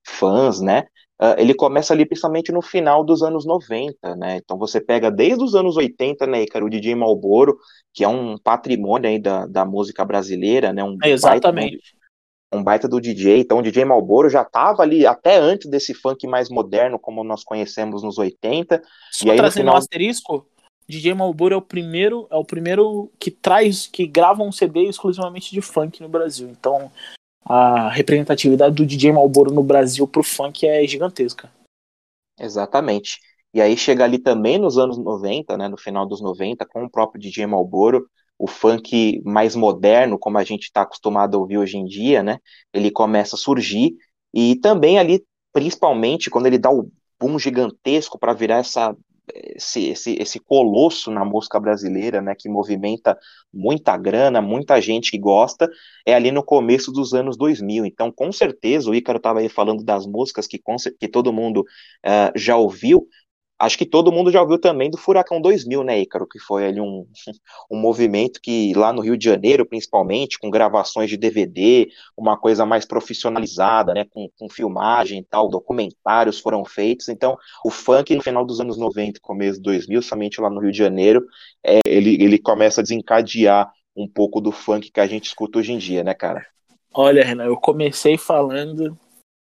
[SPEAKER 1] fãs, né, ah, ele começa ali principalmente no final dos anos 90, né, então você pega desde os anos 80, né, Ícaro, o DJ Malboro, que é um patrimônio aí da, da música brasileira, né, um baita-
[SPEAKER 2] Exatamente.
[SPEAKER 1] Um baita do DJ. Então, o DJ Malboro já estava ali até antes desse funk mais moderno, como nós conhecemos nos 80.
[SPEAKER 2] Só
[SPEAKER 1] E aí,
[SPEAKER 2] trazendo
[SPEAKER 1] final-
[SPEAKER 2] um asterisco, DJ Malboro é o primeiro, é o primeiro que traz, que grava um CD exclusivamente de funk no Brasil. Então, a representatividade do DJ Malboro no Brasil pro funk é gigantesca.
[SPEAKER 1] Exatamente. E aí chega ali também nos anos 90, né, no final dos 90, com o próprio DJ Malboro, o funk mais moderno, como a gente está acostumado a ouvir hoje em dia, né, ele começa a surgir, e também ali, principalmente, quando ele dá o boom gigantesco para virar essa, esse, esse, esse colosso na música brasileira, né, que movimenta muita grana, muita gente que gosta, é ali no começo dos anos 2000. Então, com certeza, o Ícaro estava aí falando das músicas que, que todo mundo ah, já ouviu. Acho que todo mundo já ouviu também do Furacão 2000, né, Ícaro? Que foi ali um, um movimento que lá no Rio de Janeiro, principalmente, com gravações de DVD, uma coisa mais profissionalizada, né, com, com filmagem e tal, documentários foram feitos. Então, o funk no final dos anos 90 e começo de 2000, somente lá no Rio de Janeiro, é, ele, ele começa a desencadear um pouco do funk que a gente escuta hoje em dia, né, cara?
[SPEAKER 2] Olha, Renan, eu comecei falando,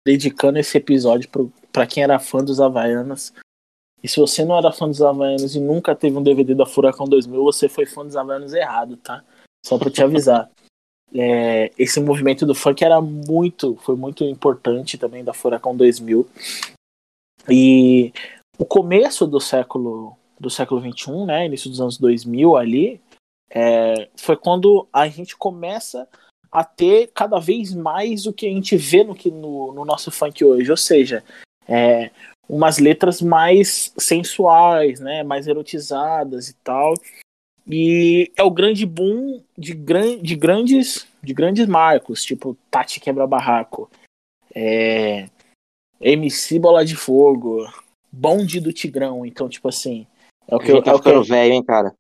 [SPEAKER 2] dedicando esse episódio pra quem era fã dos Havaianas. E se você não era fã dos Havaianos e nunca teve um DVD da Furacão 2000, você foi fã dos Havaianos errado, tá? Só pra te avisar. É, esse movimento do funk era muito, foi muito importante também da Furacão 2000. E o começo do século do século 21, né, início dos anos 2000 ali, é, foi quando a gente começa a ter cada vez mais o que a gente vê no, que, no, no nosso funk hoje, ou seja, é, umas letras mais sensuais, né, mais erotizadas e tal. E é o grande boom de, gran, de grandes de grandes marcos, tipo Tati Quebra Barraco, é, MC Bola de Fogo, Bonde do Tigrão. Então, tipo assim, é o que eu,
[SPEAKER 1] tá
[SPEAKER 2] é o que
[SPEAKER 1] ficando
[SPEAKER 2] eu,
[SPEAKER 1] velho, hein, cara?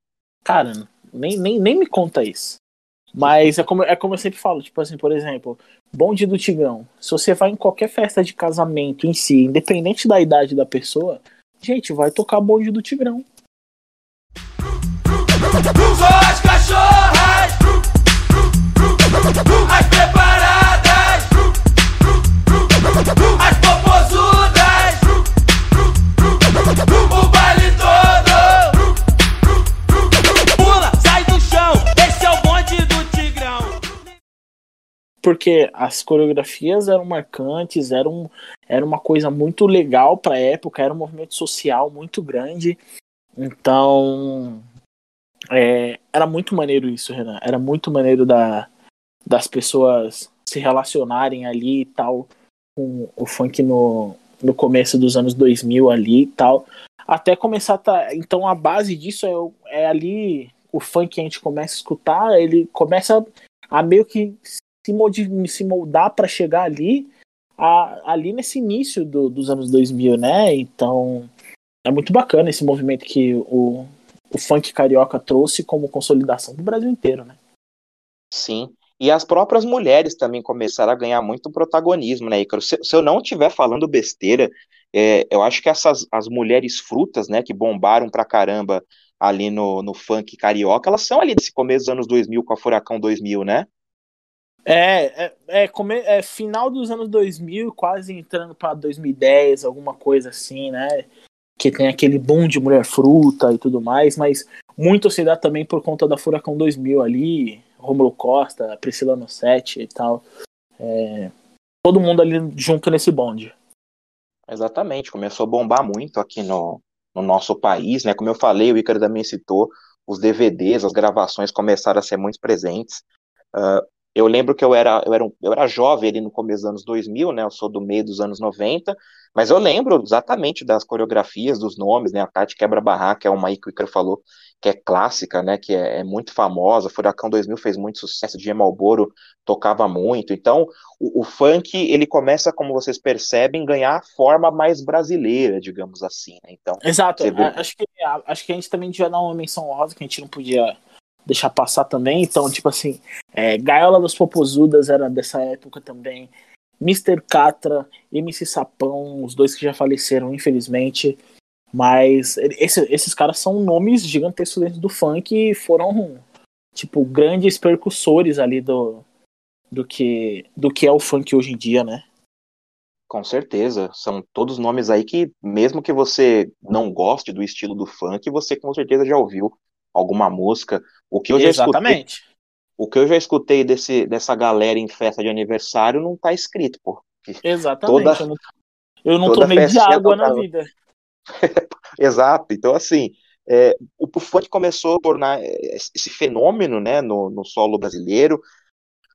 [SPEAKER 2] Cara, nem, nem, nem me conta isso. Mas é como, é como eu sempre falo, tipo assim, por exemplo, bonde do Tigrão. Se você vai em qualquer festa de casamento em si, independente da idade da pessoa, gente, vai tocar bonde do Tigrão. Porque as coreografias eram marcantes, eram, era uma coisa muito legal para a época, era um movimento social muito grande. Então, é, era muito maneiro isso, Renan. Era muito maneiro da, das pessoas se relacionarem ali e tal, com o funk no, no começo dos anos 2000 ali e tal. Até começar a tá, Então, a base disso é, é ali o funk que a gente começa a escutar, ele começa a meio que se, moldar para chegar ali, a- ali nesse início do- dos anos 2000, né? Então é muito bacana esse movimento que o, o funk carioca trouxe como consolidação do Brasil inteiro, né?
[SPEAKER 1] Sim. E as próprias mulheres também começaram a ganhar muito protagonismo, né, Ícaro? Se, se eu não estiver falando besteira, é, eu acho que essas as mulheres frutas, né, que bombaram pra caramba ali no, no funk carioca, elas são ali desse começo dos anos 2000 com a Furacão 2000, né?
[SPEAKER 2] É, é, é, come- é final dos anos 2000, quase entrando para 2010, alguma coisa assim, né? Que tem aquele boom de mulher fruta e tudo mais, mas muito se dá também por conta da Furacão 2000 ali, Romulo Costa, Priscila Nossetti e tal. É, todo mundo ali junto nesse bonde.
[SPEAKER 1] Exatamente, começou a bombar muito aqui no, no nosso país, né? Como eu falei, o Ícaro também citou, os DVDs, as gravações começaram a ser muito presentes. Ah, eu lembro que eu era, eu, era um- eu era jovem ali no começo dos anos 2000, né? Eu sou do meio dos anos 90, mas eu lembro exatamente das coreografias, dos nomes, né? A Tati Quebra Barraca é uma aí que o Ícaro falou que é clássica, né? Que é, é muito famosa. Furacão 2000 fez muito sucesso, Dia Malboro tocava muito. Então, o, o funk, ele começa, como vocês percebem, ganhar a forma mais brasileira, digamos assim, né? Então,
[SPEAKER 2] Exato,
[SPEAKER 1] vê.
[SPEAKER 2] acho que, acho que a gente também devia dar uma menção rosa que a gente não podia deixar passar também. Então, tipo assim, é, Gaiola das Popozudas era dessa época também. Mr. Catra, MC Sapão, os dois que já faleceram, infelizmente. Mas esse- esses caras são nomes gigantescos dentro do funk e foram, tipo, grandes percussores ali do, do, que, do que é o funk hoje em dia, né?
[SPEAKER 1] com certeza, são todos nomes aí que, mesmo que você não goste do estilo do funk, você com certeza já ouviu alguma música. O que eu já escutei,
[SPEAKER 2] Exatamente.
[SPEAKER 1] o que eu já escutei desse, dessa galera em festa de aniversário não tá escrito, pô.
[SPEAKER 2] Exatamente.
[SPEAKER 1] Toda-
[SPEAKER 2] eu não, eu não tomei de água na vida.
[SPEAKER 1] Exato. Então, assim, é, o, funk começou a tornar esse fenômeno, né, no, no solo brasileiro.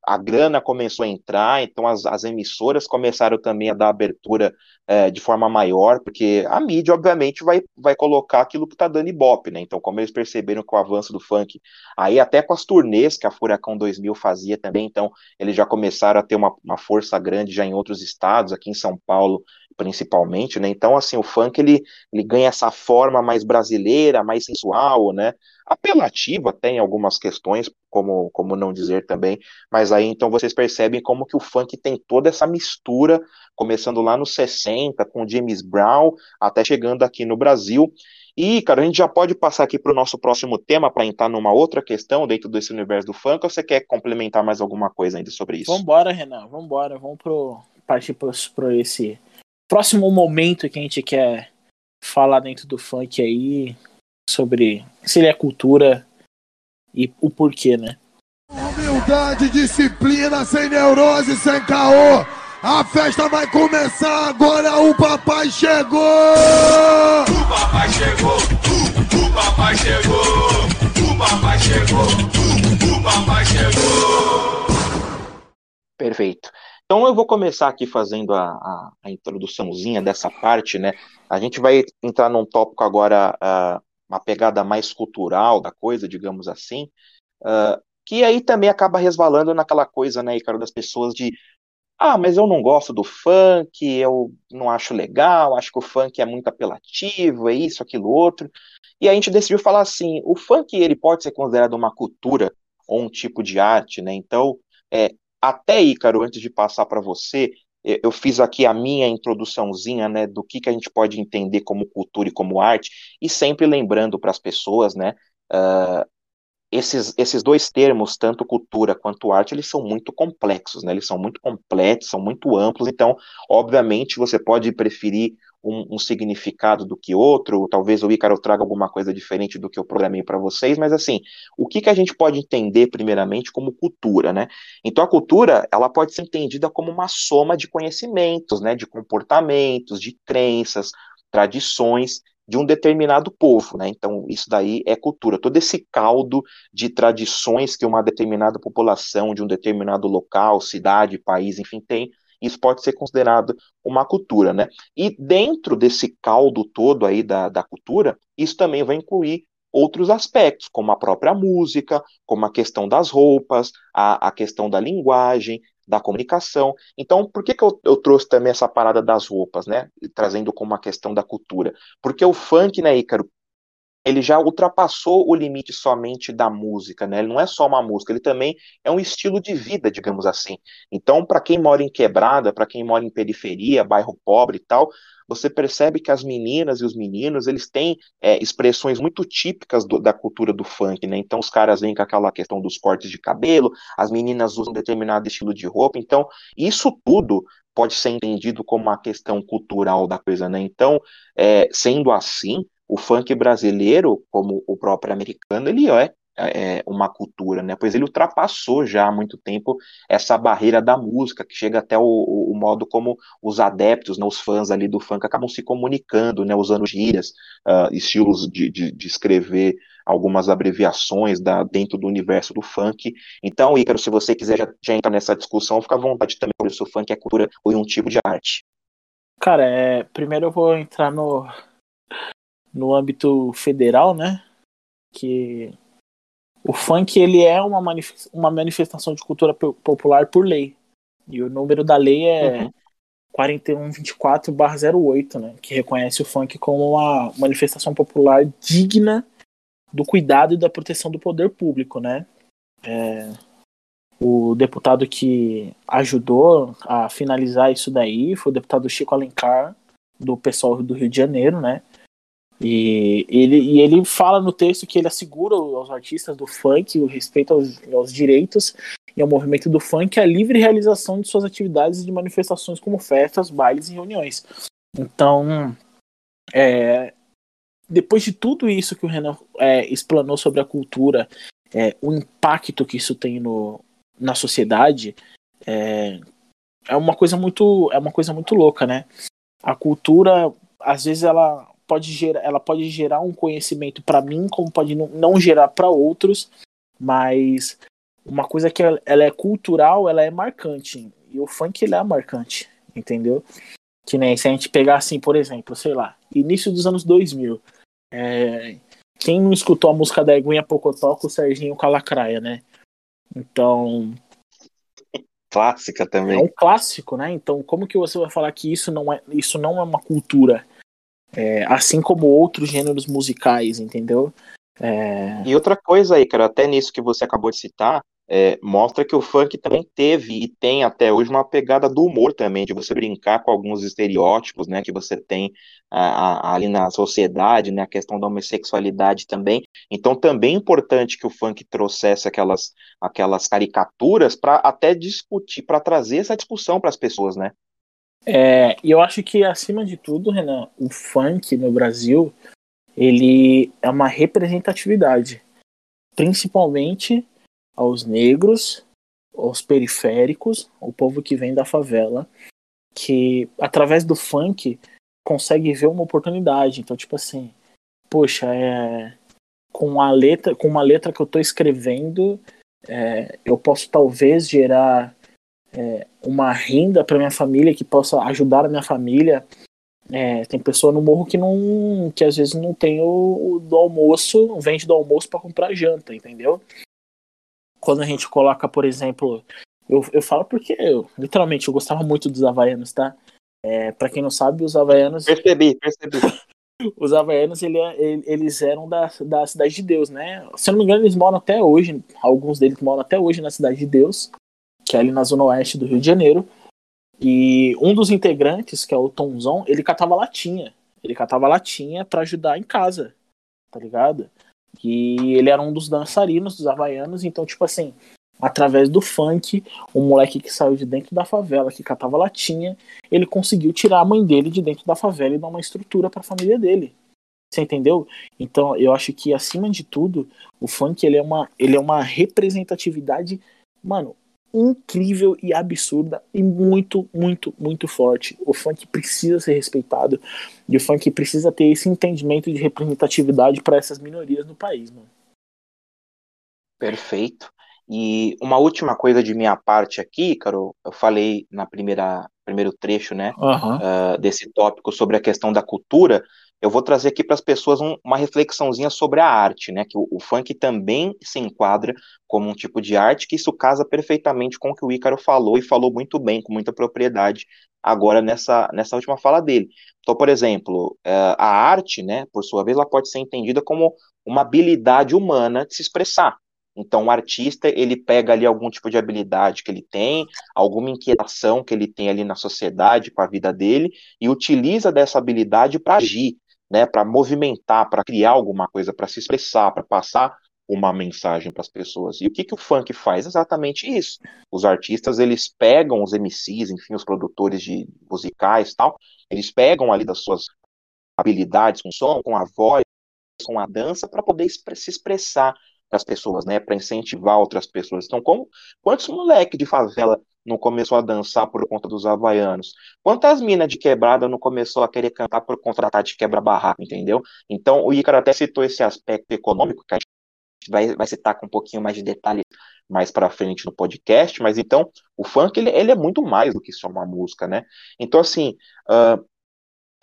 [SPEAKER 1] A grana começou a entrar, então as, as emissoras começaram também a dar abertura é, de forma maior, porque a mídia, obviamente, vai, vai colocar aquilo que tá dando ibope, né? Então, como eles perceberam com o avanço do funk, aí até com as turnês que a Furacão 2000 fazia também, então eles já começaram a ter uma, uma força grande já em outros estados, aqui em São Paulo principalmente, né? Então, assim, o funk ele, ele ganha essa forma mais brasileira, mais sensual, né? Apelativa até em algumas questões, como, como não dizer também, mas aí então vocês percebem como que o funk tem toda essa mistura, começando lá nos 60 com James Brown, até chegando aqui no Brasil. E, cara, a gente já pode passar aqui para o nosso próximo tema para entrar numa outra questão dentro desse universo do funk, ou você quer complementar mais alguma coisa ainda sobre isso?
[SPEAKER 2] Vambora, Renan, vambora. Vamos pro, partir pro esse próximo momento que a gente quer falar dentro do funk aí sobre se ele é cultura e o porquê, né?
[SPEAKER 4] Humildade, disciplina, sem neurose, sem caô.
[SPEAKER 3] A festa vai começar agora, o papai chegou!
[SPEAKER 4] O papai chegou, o, o papai chegou, o papai chegou, o, o papai chegou.
[SPEAKER 1] Perfeito. Então eu vou começar aqui fazendo a, a, a introduçãozinha dessa parte, né? A gente vai entrar num tópico agora, uh, uma pegada mais cultural da coisa, digamos assim, uh, que aí também acaba resvalando naquela coisa, né, Icaro, das pessoas de ah, mas eu não gosto do funk, eu não acho legal, acho que o funk é muito apelativo, é isso, aquilo, outro. E a gente decidiu falar assim, o funk ele pode ser considerado uma cultura ou um tipo de arte, né? Então, é, até Ícaro, antes de passar para você, eu fiz aqui a minha introduçãozinha, né, do que, que a gente pode entender como cultura e como arte, e sempre lembrando para as pessoas, né, uh, esses, esses dois termos, tanto cultura quanto arte, eles são muito complexos, né? Eles são muito completos, são muito amplos, então, obviamente, você pode preferir um, um significado do que outro, talvez o Ícaro traga alguma coisa diferente do que eu programei para vocês, mas assim, o que, que a gente pode entender, primeiramente, como cultura, né? Então, a cultura, ela pode ser entendida como uma soma de conhecimentos, né? De comportamentos, de crenças, tradições, de um determinado povo, né? Então, isso daí é cultura. Todo esse caldo de tradições que uma determinada população de um determinado local, cidade, país, enfim, tem, isso pode ser considerado uma cultura, né? E dentro desse caldo todo aí da, da cultura, isso também vai incluir outros aspectos, como a própria música, como a questão das roupas, a, a questão da linguagem, da comunicação. Então, por que, que eu, eu, trouxe também essa parada das roupas, né? Trazendo como uma questão da cultura? Porque o funk, né, Ícaro, ele já ultrapassou o limite somente da música, né? Ele não é só uma música, ele também é um estilo de vida, digamos assim. Então, para quem mora em quebrada, para quem mora em periferia, bairro pobre e tal, você percebe que as meninas e os meninos, eles têm é, expressões muito típicas do, da cultura do funk, né? Então, os caras vêm com aquela questão dos cortes de cabelo, as meninas usam determinado estilo de roupa. Então, isso tudo pode ser entendido como uma questão cultural da coisa, né? Então, é, sendo assim, o funk brasileiro, como o próprio americano, ele é, é, uma cultura, né? Pois ele ultrapassou já há muito tempo essa barreira da música, que chega até o, o modo como os adeptos, né, os fãs ali do funk acabam se comunicando, né? Usando gírias, uh, estilos de, de, de, escrever algumas abreviações da, dentro do universo do funk. Então, Ícaro, se você quiser já, já entrar nessa discussão, fica à vontade também sobre se o funk é cultura ou um tipo de arte.
[SPEAKER 2] Cara, é, primeiro eu vou entrar no, no âmbito federal, né? Que o funk ele é uma, manif uma manifestação de cultura popular por lei. E o número da lei é uhum. 4124/08, né? Que reconhece o funk como uma manifestação popular digna do cuidado e da proteção do poder público, né? É, o deputado que ajudou a finalizar isso daí foi o deputado Chico Alencar, do pessoal do Rio de Janeiro, né? E ele, e ele fala no texto que ele assegura aos artistas do funk o respeito aos, aos direitos e ao movimento do funk a livre realização de suas atividades de manifestações como festas, bailes e reuniões. Então, é, depois de tudo isso que o Renan é, explanou sobre a cultura, é, o impacto que isso tem no, na sociedade, é, é uma coisa muito é uma coisa muito louca, né? A cultura, às vezes, ela pode gerar, ela pode gerar um conhecimento para mim, como pode não, não gerar para outros, mas uma coisa que ela, ela, é cultural, ela é marcante. E o funk ele é marcante, entendeu? Que nem se a gente pegar assim, por exemplo, sei lá, início dos anos 2000. É, quem não escutou a música da Eguinha Pocotó com o Serginho Calacraia, né? Então.
[SPEAKER 1] Clássica também.
[SPEAKER 2] É um clássico, né? Então, como que você vai falar que isso não é, isso não é uma cultura? É, assim como outros gêneros musicais, entendeu?
[SPEAKER 1] É... E outra coisa aí, cara, até nisso que você acabou de citar, é, mostra que o funk também teve e tem até hoje uma pegada do humor também, de você brincar com alguns estereótipos, né, que você tem a, a, ali na sociedade, né, a questão da homossexualidade também. Então também é importante que o funk trouxesse aquelas, aquelas caricaturas para até discutir, para trazer essa discussão para as pessoas, né?
[SPEAKER 2] É, e eu acho que, acima de tudo, Renan, o funk no Brasil, ele é uma representatividade, principalmente aos negros, aos periféricos, o povo que vem da favela. que através do funk consegue ver uma oportunidade. Então, tipo assim, poxa, é com a letra, com uma letra que eu tô escrevendo, é, eu posso talvez gerar é, uma renda para minha família que possa ajudar a minha família. É, tem pessoa no morro que não, que às vezes não tem o, o do almoço, não vende do almoço para comprar janta, entendeu? Quando a gente coloca, por exemplo, eu, eu falo porque eu, literalmente, eu gostava muito dos havaianos, tá? É, para quem não sabe, os havaianos.
[SPEAKER 1] Percebi, percebi.
[SPEAKER 2] Os havaianos, ele, é, ele- eles eram da, da Cidade de Deus, né? Se eu não me engano, eles moram até hoje. Alguns deles moram até hoje na Cidade de Deus, que é ali na zona oeste do Rio de Janeiro. E um dos integrantes, que é o Tomzão, ele catava latinha. Ele catava latinha pra ajudar em casa, tá ligado? E ele era um dos dançarinos dos havaianos, então, tipo assim, através do funk, um moleque que saiu de dentro da favela, que catava latinha, ele conseguiu tirar a mãe dele de dentro da favela e dar uma estrutura para a família dele. Você entendeu? Então, eu acho que acima de tudo, o funk ele é uma, ele é uma representatividade, mano, incrível e absurda e muito, muito, muito forte. O funk precisa ser respeitado e o funk precisa ter esse entendimento de representatividade para essas minorias no país, mano.
[SPEAKER 1] Perfeito. E uma última coisa de minha parte aqui, Caro, eu falei na primeira primeiro trecho, né,
[SPEAKER 2] Aham.
[SPEAKER 1] ah, desse tópico sobre a questão da cultura, eu vou trazer aqui para as pessoas um- uma reflexãozinha sobre a arte, né, que o, o funk também se enquadra como um tipo de arte, que isso casa perfeitamente com o que o Ícaro falou e falou muito bem, com muita propriedade agora nessa, nessa última fala dele. Então, por exemplo, eh, a arte, né, por sua vez, ela pode ser entendida como uma habilidade humana de se expressar. Então, o artista, ele pega ali algum tipo de habilidade que ele tem, alguma inquietação que ele tem ali na sociedade, com a vida dele, e utiliza dessa habilidade para agir, né, para movimentar, para criar alguma coisa, para se expressar, para passar uma mensagem para as pessoas. E o que que o funk faz? Exatamente isso. Os artistas, eles pegam os MCs, enfim, os produtores de musicais tal, eles pegam ali das suas habilidades com som, com a voz, com a dança, para poder se expressar para as pessoas, né, para incentivar outras pessoas. Então, como quantos moleques de favela não começou a dançar por conta dos havaianos? Quantas minas de quebrada não começou a querer cantar por contratar de quebra-barraco, entendeu? Então, o Ícaro até citou esse aspecto econômico, que a gente vai, vai citar com um pouquinho mais de detalhe mais para frente no podcast, mas então, o funk, ele, ele é muito mais do que só uma música, né? Então, assim, ah,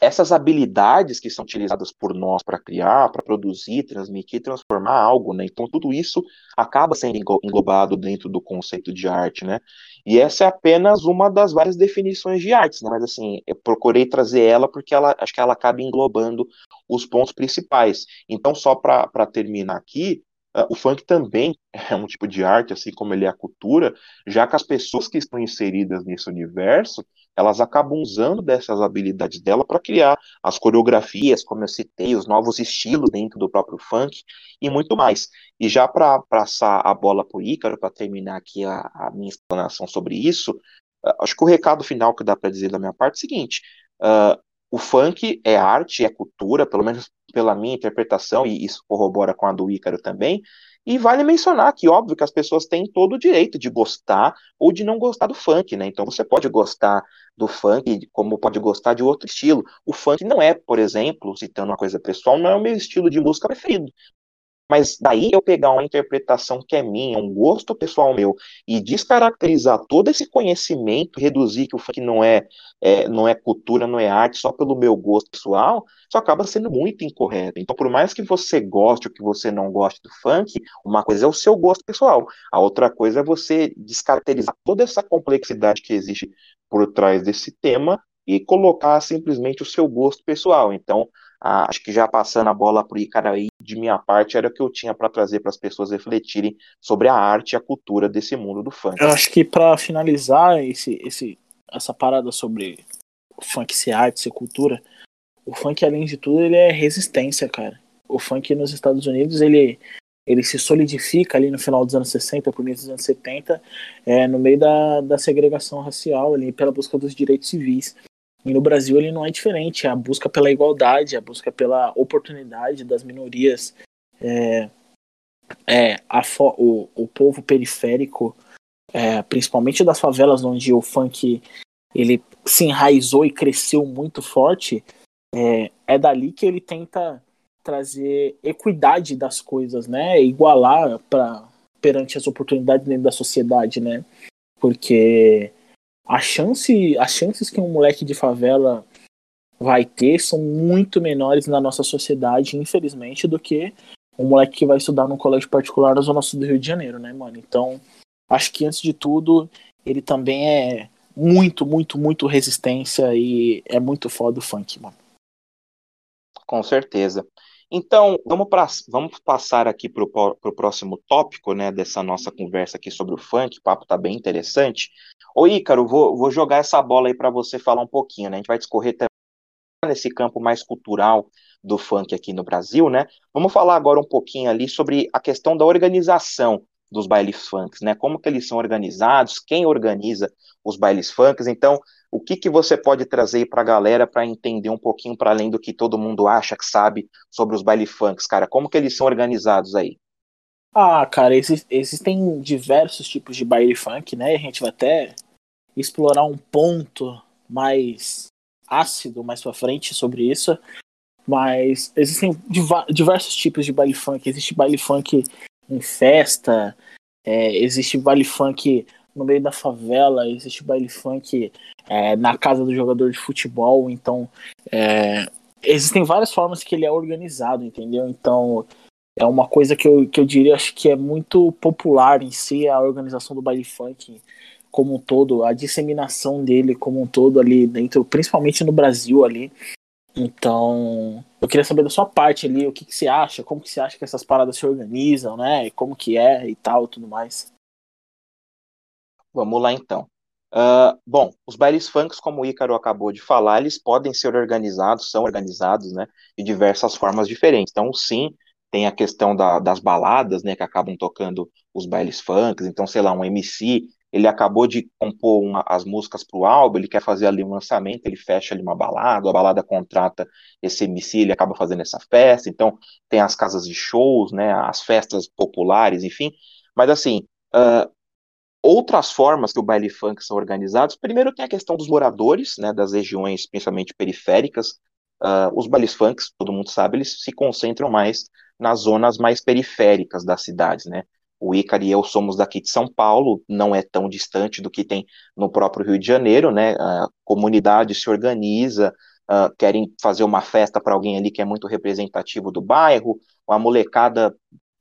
[SPEAKER 1] essas habilidades que são utilizadas por nós para criar, para produzir, transmitir, transformar algo, né? Então tudo isso acaba sendo englo- englobado dentro do conceito de arte, né? E essa é apenas uma das várias definições de artes, né? Mas assim, eu procurei trazer ela porque ela acho que ela acaba englobando os pontos principais. Então só para terminar aqui, o funk também é um tipo de arte, assim como ele é a cultura, já que as pessoas que estão inseridas nesse universo elas acabam usando dessas habilidades dela para criar as coreografias, como eu citei, os novos estilos dentro do próprio funk e muito mais. E já para passar a bola para o Ícaro, para terminar aqui a, a minha explanação sobre isso, ah, acho que o recado final que dá para dizer da minha parte é o seguinte: ah, o funk é arte, é cultura, pelo menos pela minha interpretação, e isso corrobora com a do Ícaro também. E vale mencionar que, óbvio, que as pessoas têm todo o direito de gostar ou de não gostar do funk, né? Então você pode gostar do funk, como pode gostar de outro estilo. O funk não é, por exemplo, citando uma coisa pessoal, não é o meu estilo de música preferido. Mas daí eu pegar uma interpretação que é minha, um gosto pessoal meu, e descaracterizar todo esse conhecimento, reduzir que o funk não é, é, não é cultura, não é arte, só pelo meu gosto pessoal, isso acaba sendo muito incorreto. Então, por mais que você goste ou que você não goste do funk, uma coisa é o seu gosto pessoal, a outra coisa é você descaracterizar toda essa complexidade que existe por trás desse tema e colocar simplesmente o seu gosto pessoal. Então, ah, acho que já passando a bola para o Icaraí, de minha parte, era o que eu tinha para trazer para as pessoas refletirem sobre a arte e a cultura desse mundo do funk.
[SPEAKER 2] Eu acho que pra finalizar esse, esse, essa parada sobre o funk ser arte, ser cultura, o funk, além de tudo, ele é resistência, cara. O funk nos Estados Unidos, ele, ele se solidifica ali no final dos anos 60, pro início dos anos 70, é, no meio da, da segregação racial, ali, pela busca dos direitos civis. E no Brasil ele não é diferente, a busca pela igualdade, a busca pela oportunidade das minorias, é, é, o, o povo periférico, é, principalmente das favelas onde o funk ele se enraizou e cresceu muito forte, é, é dali que ele tenta trazer equidade das coisas, né? Igualar para perante as oportunidades dentro da sociedade, né? Porque a chance, as chances que um moleque de favela vai ter são muito menores na nossa sociedade, infelizmente, do que um moleque que vai estudar num colégio particular na Zona Sul do Rio de Janeiro, né, mano? Então, acho que antes de tudo, ele também é muito, muito, muito resistência e é muito foda o funk, mano.
[SPEAKER 1] Com certeza. Então, vamos, pra, vamos passar aqui para o próximo tópico, né, dessa nossa conversa aqui sobre o funk, o papo tá bem interessante. Ô Ícaro, vou, vou jogar essa bola aí para você falar um pouquinho, né, a gente vai discorrer também nesse campo mais cultural do funk aqui no Brasil, né, vamos falar agora um pouquinho ali sobre a questão da organização dos bailes funks, né, como que eles são organizados, quem organiza os bailes funks, então o que, que você pode trazer para a galera para entender um pouquinho para além do que todo mundo acha que sabe sobre os baile funks, cara? Como que eles são organizados aí?
[SPEAKER 2] Ah, cara, existem diversos tipos de baile funk, né? A gente vai até explorar um ponto mais ácido mais para frente sobre isso. Mas existem diversos tipos de baile funk. Existe baile funk em festa, é, existe baile funk no meio da favela, existe baile funk é, na casa do jogador de futebol, então é, existem várias formas que ele é organizado, entendeu? Então é uma coisa que eu, que eu diria acho que é muito popular em si a organização do baile funk como um todo, a disseminação dele como um todo ali dentro, principalmente no Brasil ali. Então, eu queria saber da sua parte ali, o que, que você acha, como que você acha que essas paradas se organizam, né? Como que é e tal, tudo mais.
[SPEAKER 1] Vamos lá então. Uh, bom, os bailes funks, como o Ícaro acabou de falar, eles podem ser organizados, são organizados, né, de diversas formas diferentes. Então, sim, tem a questão da, das baladas, né, que acabam tocando os bailes funks. Então, sei lá, um MC, ele acabou de compor uma, as músicas para o álbum, ele quer fazer ali um lançamento, ele fecha ali uma balada, a balada contrata esse MC, ele acaba fazendo essa festa. Então, tem as casas de shows, né, as festas populares, enfim. Mas, assim, uh, outras formas que o baile funk são organizados, primeiro tem a questão dos moradores, né, das regiões principalmente periféricas. Uh, os bailes funks, todo mundo sabe, eles se concentram mais nas zonas mais periféricas das cidades, né? O Ícaro e eu somos daqui de São Paulo, não é tão distante do que tem no próprio Rio de Janeiro, né? A comunidade se organiza, uh, querem fazer uma festa para alguém ali que é muito representativo do bairro, a molecada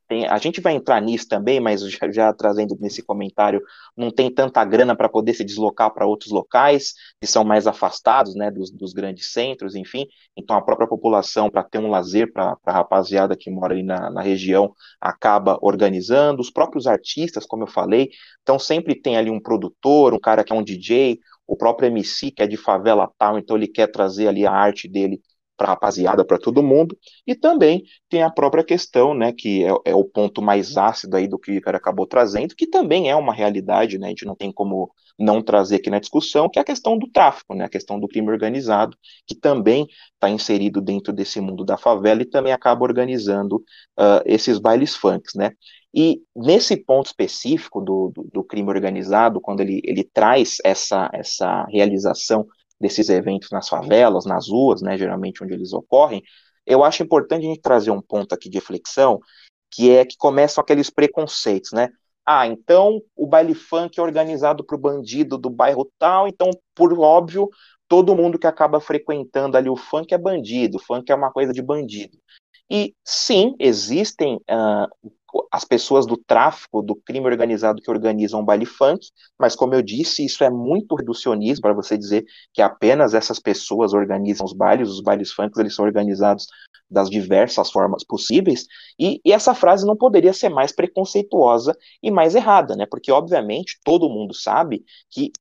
[SPEAKER 1] tem, a gente vai entrar nisso também, mas já, já trazendo nesse comentário, não tem tanta grana para poder se deslocar para outros locais que são mais afastados, né, dos, dos grandes centros, enfim. Então a própria população, para ter um lazer para a rapaziada que mora ali na, na região, acaba organizando. Os próprios artistas, como eu falei, então sempre tem ali um produtor, um cara que é um DJ, o próprio MC que é de favela tal, então ele quer trazer ali a arte dele para a rapaziada, para todo mundo, e também tem a própria questão, né, que é, é, o ponto mais ácido aí do que o Icaro acabou trazendo, que também é uma realidade, né, a gente não tem como não trazer aqui na discussão, que é a questão do tráfico, né, a questão do crime organizado, que também está inserido dentro desse mundo da favela e também acaba organizando uh, esses bailes funks, né, e nesse ponto específico do, do, do, crime organizado, quando ele, ele traz essa, essa realização desses eventos nas favelas, nas ruas, né, geralmente onde eles ocorrem, eu acho importante a gente trazer um ponto aqui de reflexão, que é que começam aqueles preconceitos, né? Ah, então o baile funk é organizado para o bandido do bairro tal, então, por óbvio, todo mundo que acaba frequentando ali o funk é bandido, o funk é uma coisa de bandido. E sim, existem uh, as pessoas do tráfico, do crime organizado que organizam o baile funk, mas como eu disse, isso é muito reducionismo para você dizer que apenas essas pessoas organizam os bailes, os bailes funk eles são organizados das diversas formas possíveis, e, e, essa frase não poderia ser mais preconceituosa e mais errada, né? Porque, obviamente, todo mundo sabe que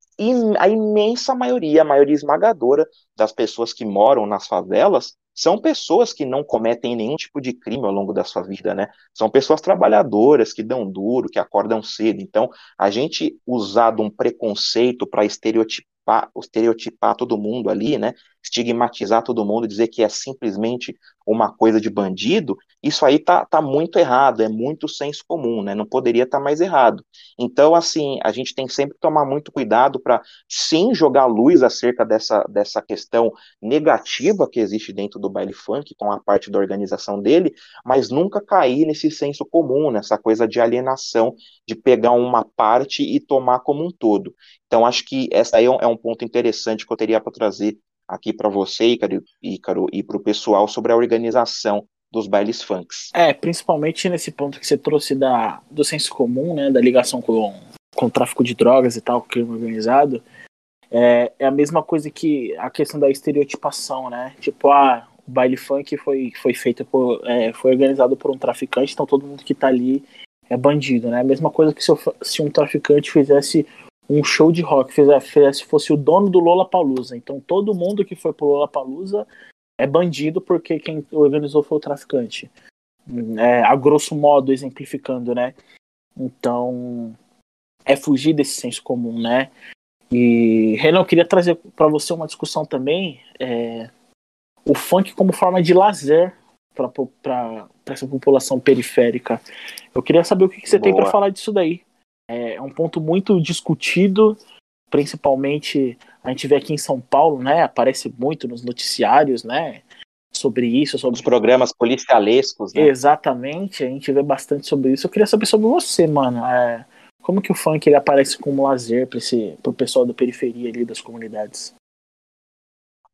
[SPEAKER 1] a imensa maioria, a maioria esmagadora das pessoas que moram nas favelas são pessoas que não cometem nenhum tipo de crime ao longo da sua vida, né? São pessoas trabalhadoras, que dão duro, que acordam cedo. Então, a gente usar de um preconceito para estereotipar, estereotipar todo mundo ali, né? Estigmatizar todo mundo, dizer que é simplesmente uma coisa de bandido, isso aí tá, tá muito errado, é muito senso comum, né? Não poderia estar tá mais errado. Então, assim, a gente tem sempre que tomar muito cuidado para sim jogar luz acerca dessa, dessa questão negativa que existe dentro do baile funk, com a parte da organização dele, mas nunca cair nesse senso comum, nessa coisa de alienação, de pegar uma parte e tomar como um todo. Então, acho que essa aí é um, é um ponto interessante que eu teria para trazer aqui para você, Ícaro, e para o pessoal sobre a organização dos bailes funks.
[SPEAKER 2] É, principalmente nesse ponto que você trouxe da, do senso comum, né, da ligação com, com o tráfico de drogas e tal, crime organizado, é, é a mesma coisa que a questão da estereotipação, né? Tipo, ah, o baile funk foi, foi feito por, é, foi organizado por um traficante, então todo mundo que tá ali é bandido, né? A mesma coisa que se, eu, se um traficante fizesse um show de rock fizesse, fosse o dono do Lola Palusa. Então todo mundo que foi pro Lola Palusa é bandido porque quem organizou foi o traficante. É, a grosso modo, exemplificando, né? Então é fugir desse senso comum, né? E Renan, eu queria trazer para você uma discussão também, é, o funk como forma de lazer para essa população periférica. Eu queria saber o que, que você Boa. tem para falar disso daí. É, é um ponto muito discutido, principalmente a gente vê aqui em São Paulo, né? Aparece muito nos noticiários, né? Sobre isso, sobre
[SPEAKER 1] os programas policialescos, né?
[SPEAKER 2] Exatamente, a gente vê bastante sobre isso. Eu queria saber sobre você, mano. É, como que o funk ele aparece como lazer para esse pro pessoal da periferia ali das comunidades?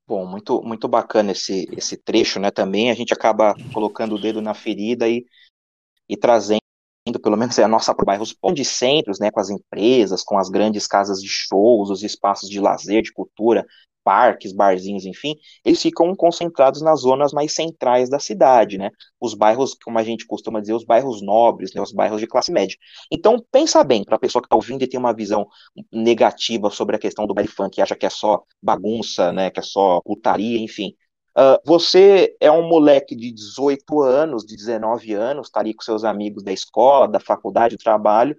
[SPEAKER 1] Bom, muito muito bacana esse esse trecho, né? Também a gente acaba colocando o dedo na ferida e e trazendo pelo menos é a nossa para bairros de centros, né, com as empresas, com as grandes casas de shows, os espaços de lazer, de cultura, parques, barzinhos, enfim, eles ficam concentrados nas zonas mais centrais da cidade, né? Os bairros, como a gente costuma dizer, os bairros nobres, né? Os bairros de classe média. Então, pensa bem, para a pessoa que está ouvindo e tem uma visão negativa sobre a questão do baile funk, que acha que é só bagunça, né? Que é só putaria, enfim. Uh, você é um moleque de 18 anos, de 19 anos, está ali com seus amigos da escola, da faculdade, do trabalho,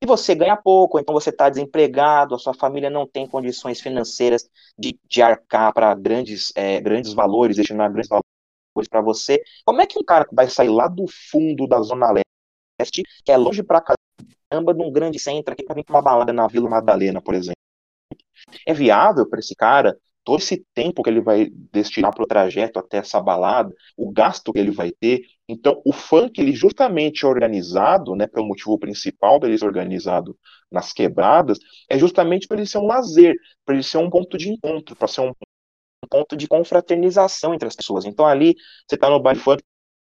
[SPEAKER 1] e você ganha pouco, então você está desempregado, a sua família não tem condições financeiras de, de arcar para grandes, é, grandes valores, destinar grandes valores para você. Como é que um cara vai sair lá do fundo da Zona Leste, que é longe pra caramba, de um grande centro aqui, para vir para uma balada na Vila Madalena, por exemplo? É viável para esse cara todo esse tempo que ele vai destinar para o trajeto até essa balada, o gasto que ele vai ter. Então, o funk, ele justamente organizado, né, pelo motivo principal dele ser organizado nas quebradas, é justamente para ele ser um lazer, para ele ser um ponto de encontro, para ser um ponto de confraternização entre as pessoas. Então, ali, você está no baile funk,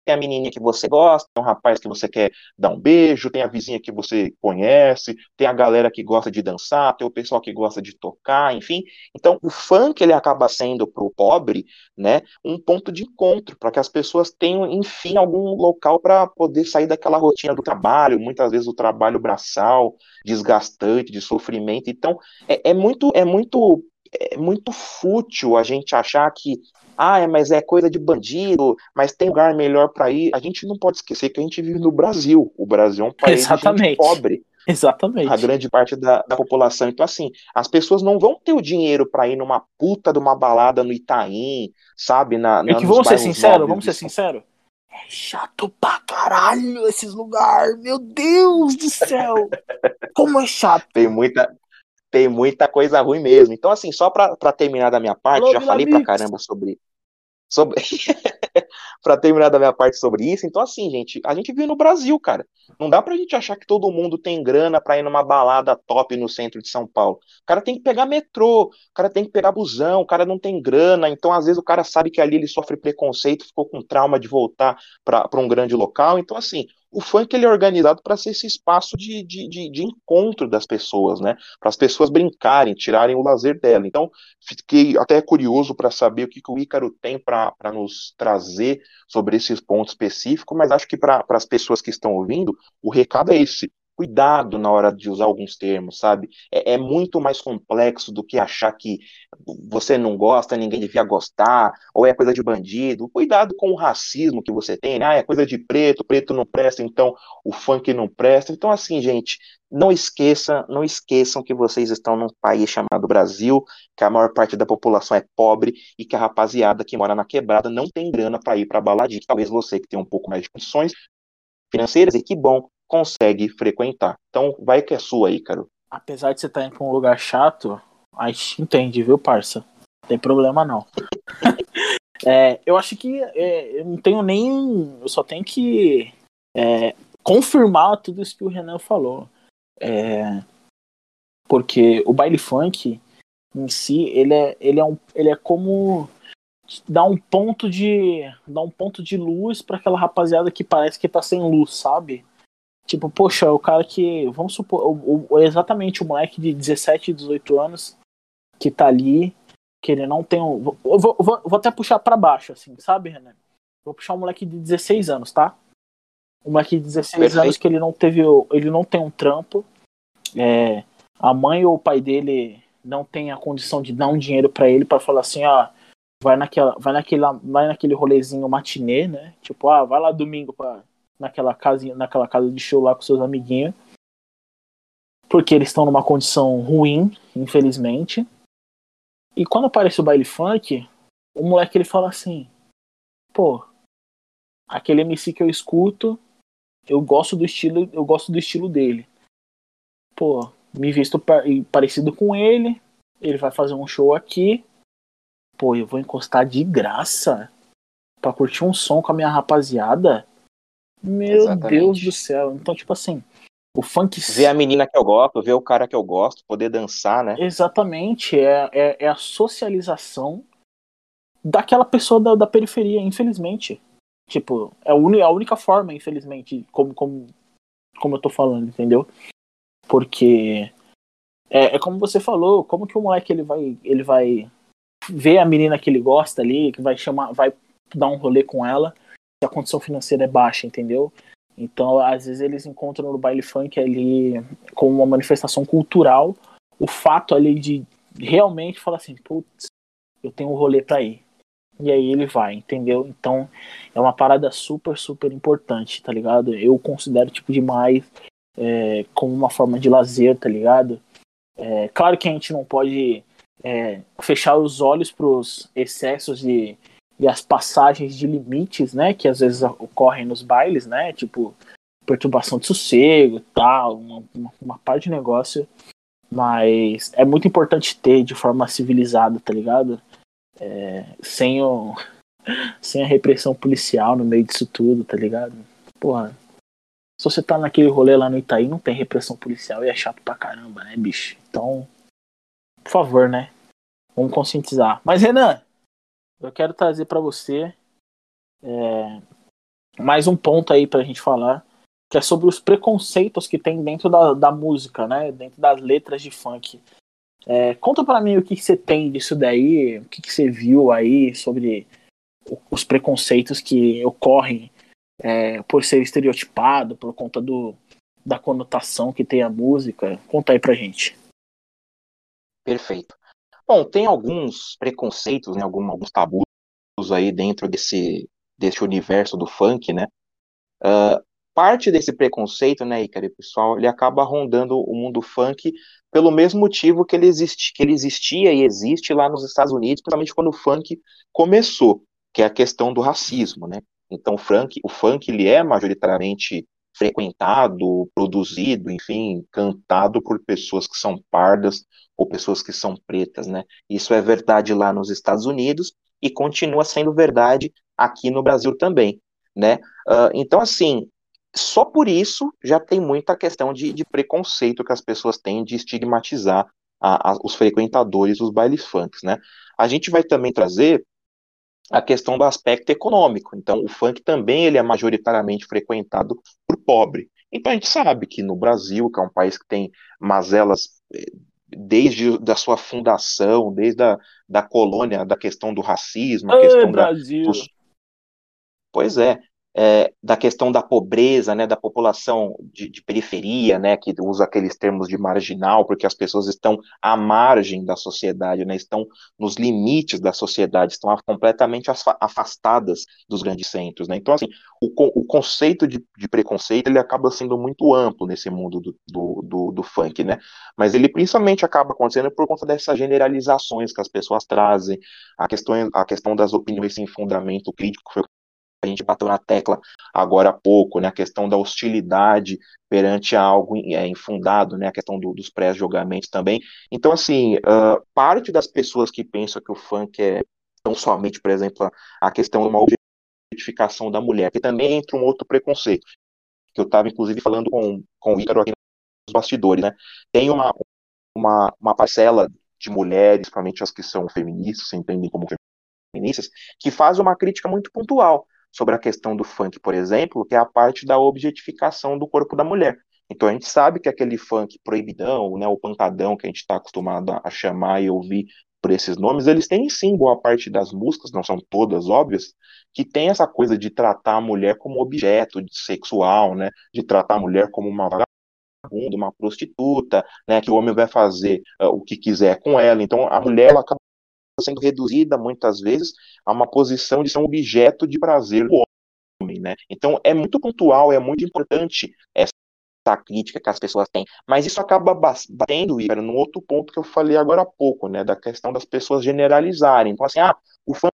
[SPEAKER 1] tem a menininha que você gosta, tem um rapaz que você quer dar um beijo, tem a vizinha que você conhece, tem a galera que gosta de dançar, tem o pessoal que gosta de tocar, enfim. Então, o funk ele acaba sendo para o pobre, né, um ponto de encontro para que as pessoas tenham, enfim, algum local para poder sair daquela rotina do trabalho, muitas vezes o trabalho braçal, desgastante, de sofrimento. Então, é, é muito, é muito é muito fútil a gente achar que ah, mas é coisa de bandido, mas tem lugar melhor para ir. A gente não pode esquecer que a gente vive no Brasil. O Brasil é um país pobre.
[SPEAKER 2] Exatamente.
[SPEAKER 1] A grande parte da, da, população. Então, assim, as pessoas não vão ter o dinheiro para ir numa puta de uma balada no Itaim, sabe? Na,
[SPEAKER 2] na, é que vamos ser sinceros, vamos ser sinceros. É chato pra caralho esses lugares. Meu Deus do céu. Como é chato.
[SPEAKER 1] Tem muita, tem muita coisa ruim mesmo. Então, assim, só para terminar da minha parte, Alô, já falei pra caramba sobre. sobre... para terminar da minha parte sobre isso, então, assim, gente, a gente vive no Brasil, cara. Não dá pra gente achar que todo mundo tem grana pra ir numa balada top no centro de São Paulo. O cara tem que pegar metrô, o cara tem que pegar busão, o cara não tem grana, então às vezes o cara sabe que ali ele sofre preconceito, ficou com trauma de voltar para um grande local. Então, assim, o funk ele é organizado para ser esse espaço de, de, de, de, encontro das pessoas, né? Para as pessoas brincarem, tirarem o lazer dela. Então, fiquei até curioso para saber o que, que o Ícaro tem para nos trazer sobre esses pontos específicos, mas acho que para as pessoas que estão ouvindo, o recado é esse. Cuidado na hora de usar alguns termos, sabe? É, é, muito mais complexo do que achar que você não gosta, ninguém devia gostar, ou é coisa de bandido. Cuidado com o racismo que você tem, né? Ah, é coisa de preto, preto não presta, então o funk não presta. Então, assim, gente, não esqueça, não esqueçam que vocês estão num país chamado Brasil, que a maior parte da população é pobre e que a rapaziada que mora na quebrada não tem grana para ir para baladinha. Talvez você que tem um pouco mais de condições financeiras, e que bom, consegue frequentar. Então, vai que é sua aí, Caro.
[SPEAKER 2] Apesar de você estar indo pra um lugar chato, a gente entende, viu, parça? Não tem problema não. é, eu acho que é, eu não tenho nem. Eu só tenho que é, confirmar tudo isso que o Renan falou. É, porque o baile funk em si, ele é, ele é, um, ele é como dar um ponto de dar um ponto de luz para aquela rapaziada que parece que tá sem luz, sabe? Tipo, poxa, o cara que. Vamos supor. O, o, exatamente o moleque de 17, 18 anos que tá ali, que ele não tem um. Vou, vou, vou até puxar para baixo, assim, sabe, Renan? Vou puxar um moleque de 16 anos, tá? Um moleque de 16 Perfeito. anos que ele não teve. Ele não tem um trampo. É, a mãe ou o pai dele não tem a condição de dar um dinheiro para ele para falar assim, ó. Vai naquela, vai naquele, vai naquele rolezinho matinê, né? Tipo, ah, vai lá domingo pra naquela casa, naquela casa de show lá com seus amiguinhos. Porque eles estão numa condição ruim, infelizmente. E quando aparece o baile funk, o moleque ele fala assim: "Pô, aquele MC que eu escuto, eu gosto do estilo, eu gosto do estilo dele. Pô, me visto parecido com ele, ele vai fazer um show aqui. Pô, eu vou encostar de graça para curtir um som com a minha rapaziada. Meu Exatamente. Deus do céu. Então, tipo assim, o funk.
[SPEAKER 1] Ver a menina que eu gosto, ver o cara que eu gosto, poder dançar, né?
[SPEAKER 2] Exatamente. É, é, é a socialização daquela pessoa da, da periferia, infelizmente. Tipo, é a, a única forma, infelizmente, como, como, como eu tô falando, entendeu? Porque é, é como você falou, como que o moleque ele vai, ele vai ver a menina que ele gosta ali, que vai chamar, vai dar um rolê com ela a condição financeira é baixa, entendeu? Então, às vezes eles encontram no baile funk ali como uma manifestação cultural o fato ali de realmente falar assim, putz, eu tenho um rolê pra ir. E aí ele vai, entendeu? Então, é uma parada super, super importante, tá ligado? Eu considero, tipo, demais é, como uma forma de lazer, tá ligado? É, claro que a gente não pode é, fechar os olhos pros excessos de e as passagens de limites, né, que às vezes ocorrem nos bailes, né, tipo perturbação de sossego, tal, uma, uma, uma parte de negócio, mas é muito importante ter de forma civilizada, tá ligado? É, sem o sem a repressão policial no meio disso tudo, tá ligado? Porra, se você tá naquele rolê lá no Itaí, não tem repressão policial e é chato pra caramba, né, bicho? Então, por favor, né? Vamos conscientizar. Mas, Renan, eu quero trazer para você é, mais um ponto aí para a gente falar, que é sobre os preconceitos que tem dentro da, da música, né? Dentro das letras de funk. É, conta para mim o que, que, você tem disso daí, o que, que você viu aí sobre os preconceitos que ocorrem é, por ser estereotipado, por conta do, da conotação que tem a música. Conta aí pra gente.
[SPEAKER 1] Perfeito. Bom, tem alguns preconceitos, né, alguns, alguns tabus aí dentro desse, desse universo do funk, né? Uh, parte desse preconceito, né, Icari, pessoal, ele acaba rondando o mundo funk pelo mesmo motivo que ele, existe, que ele existia e existe lá nos Estados Unidos, principalmente quando o funk começou, que é a questão do racismo, né? Então, o funk, o funk ele é majoritariamente frequentado, produzido, enfim, cantado por pessoas que são pardas ou pessoas que são pretas, né? Isso é verdade lá nos Estados Unidos e continua sendo verdade aqui no Brasil também, né? Uh, então, assim, só por isso já tem muita questão de, de preconceito que as pessoas têm de estigmatizar a, a, os frequentadores dos bailes funks, né? A gente vai também trazer a questão do aspecto econômico. Então, o funk também ele é majoritariamente frequentado por pobre. Então, a gente sabe que no Brasil, que é um país que tem mazelas eh, desde da sua fundação, desde a da colônia, da questão do racismo, a questão
[SPEAKER 2] Brasil.
[SPEAKER 1] da, dos... Pois é. É, da questão da pobreza, né, da população de, de, periferia, né, que usa aqueles termos de marginal, porque as pessoas estão à margem da sociedade, né, estão nos limites da sociedade, estão completamente afastadas dos grandes centros, né. Então, assim, o, o conceito de, de, preconceito ele acaba sendo muito amplo nesse mundo do, do, do, do funk, né, mas ele principalmente acaba acontecendo por conta dessas generalizações que as pessoas trazem, a questão, a questão das opiniões sem fundamento crítico, foi a gente bateu na tecla agora há pouco, né, a questão da hostilidade perante algo é, infundado, né, a questão do, dos pré-julgamentos também. Então, assim, uh, parte das pessoas que pensam que o funk é tão somente, por exemplo, a, questão de uma objetificação da mulher, que também entra um outro preconceito, que eu estava, inclusive, falando com, com o Ícaro aqui nos bastidores, né, tem uma, uma, uma parcela de mulheres, principalmente as que são feministas, se entendem como feministas, que faz uma crítica muito pontual sobre a questão do funk, por exemplo, que é a parte da objetificação do corpo da mulher. Então a gente sabe que aquele funk proibidão, né, o pancadão que a gente está acostumado a chamar e ouvir por esses nomes, eles têm sim boa parte das músicas, não são todas óbvias, que tem essa coisa de tratar a mulher como objeto sexual, né, de tratar a mulher como uma vagabunda, uma prostituta, né, que o homem vai fazer uh, o que quiser com ela. Então a mulher ela acaba sendo reduzida muitas vezes a uma posição de ser um objeto de prazer do homem, né? Então é muito pontual, é muito importante essa crítica que as pessoas têm, mas isso acaba batendo, num outro ponto que eu falei agora há pouco, né, da questão das pessoas generalizarem. Então assim, ah, o fã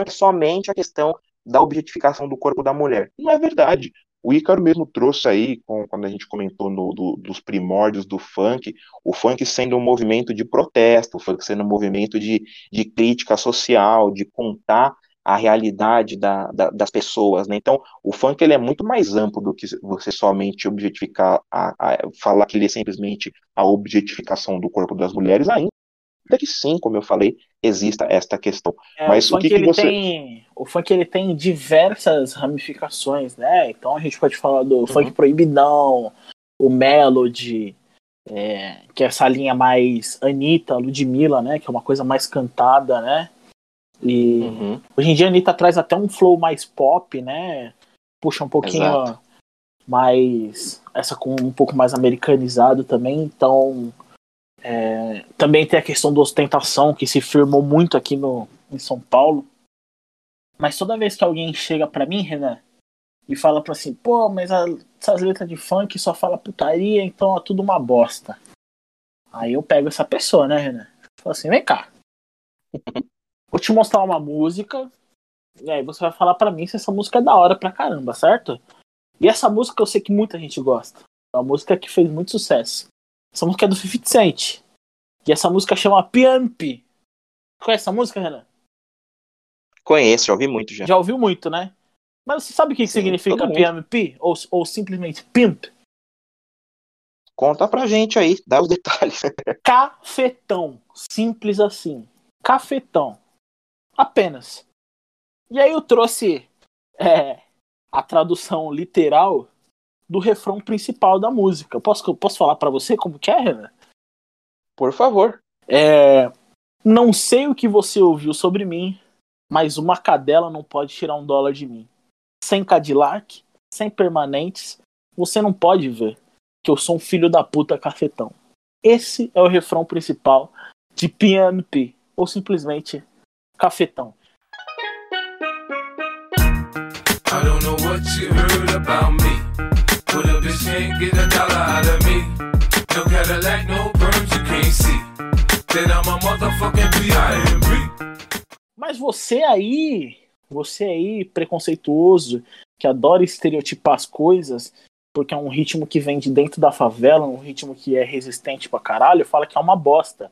[SPEAKER 1] é somente a questão da objetificação do corpo da mulher. Não é verdade. O Ícaro mesmo trouxe aí, com, quando a gente comentou no, do, dos primórdios do funk, o funk sendo um movimento de protesto, o funk sendo um movimento de, de crítica social, de contar a realidade da, da, das pessoas, né? Então, o funk ele é muito mais amplo do que você somente objetificar, a, a, falar que ele é simplesmente a objetificação do corpo das mulheres, ainda que sim, como eu falei, exista esta questão.
[SPEAKER 2] É,
[SPEAKER 1] Mas
[SPEAKER 2] o,
[SPEAKER 1] o que, que você.
[SPEAKER 2] Tem, o funk ele tem diversas ramificações, né? Então a gente pode falar do uhum. funk proibidão, o melody, é, que é essa linha mais Anitta, Ludmilla, né? Que é uma coisa mais cantada, né? E uhum. hoje em dia a Anitta traz até um flow mais pop, né? Puxa um pouquinho Exato. mais. Essa com um pouco mais americanizado também, então é, também tem a questão da ostentação, que se firmou muito aqui no, em São Paulo. Mas toda vez que alguém chega para mim, Renan, e fala pra assim, pô, mas a, essas letras de funk só fala putaria, então é tudo uma bosta. Aí eu pego essa pessoa, né, Renan? Falo assim, vem cá. Vou te mostrar uma música, e aí você vai falar para mim se essa música é da hora pra caramba, certo? E essa música eu sei que muita gente gosta. É uma música que fez muito sucesso. Essa música é do 50 Cent. E essa música chama PMP. Conhece essa música, Renan?
[SPEAKER 1] Conheço, já ouvi muito já.
[SPEAKER 2] Já ouviu muito, né? Mas você sabe o que, Sim, significa PMP? Ou, ou simplesmente Pimp?
[SPEAKER 1] Conta pra gente aí, dá os detalhes.
[SPEAKER 2] Cafetão. Simples assim. Cafetão. Apenas. E aí eu trouxe é, a tradução literal do refrão principal da música. Posso, posso falar para você como que é, Renan?
[SPEAKER 1] Por favor.
[SPEAKER 2] É, não sei o que você ouviu sobre mim, mas uma cadela não pode tirar um dólar de mim. Sem Cadillac, sem permanentes, você não pode ver que eu sou um filho da puta cafetão. Esse é o refrão principal de PNP, ou simplesmente Cafetão. I don't know what you heard about me. But a bitch can't get a dollar out of me. No Cadillac, no perms, you can't see. Then I'm a motherfucking B.I.M.B. Mas você aí, você aí, preconceituoso, que adora estereotipar as coisas, porque é um ritmo que vem de dentro da favela, um ritmo que é resistente pra caralho, fala que é uma bosta.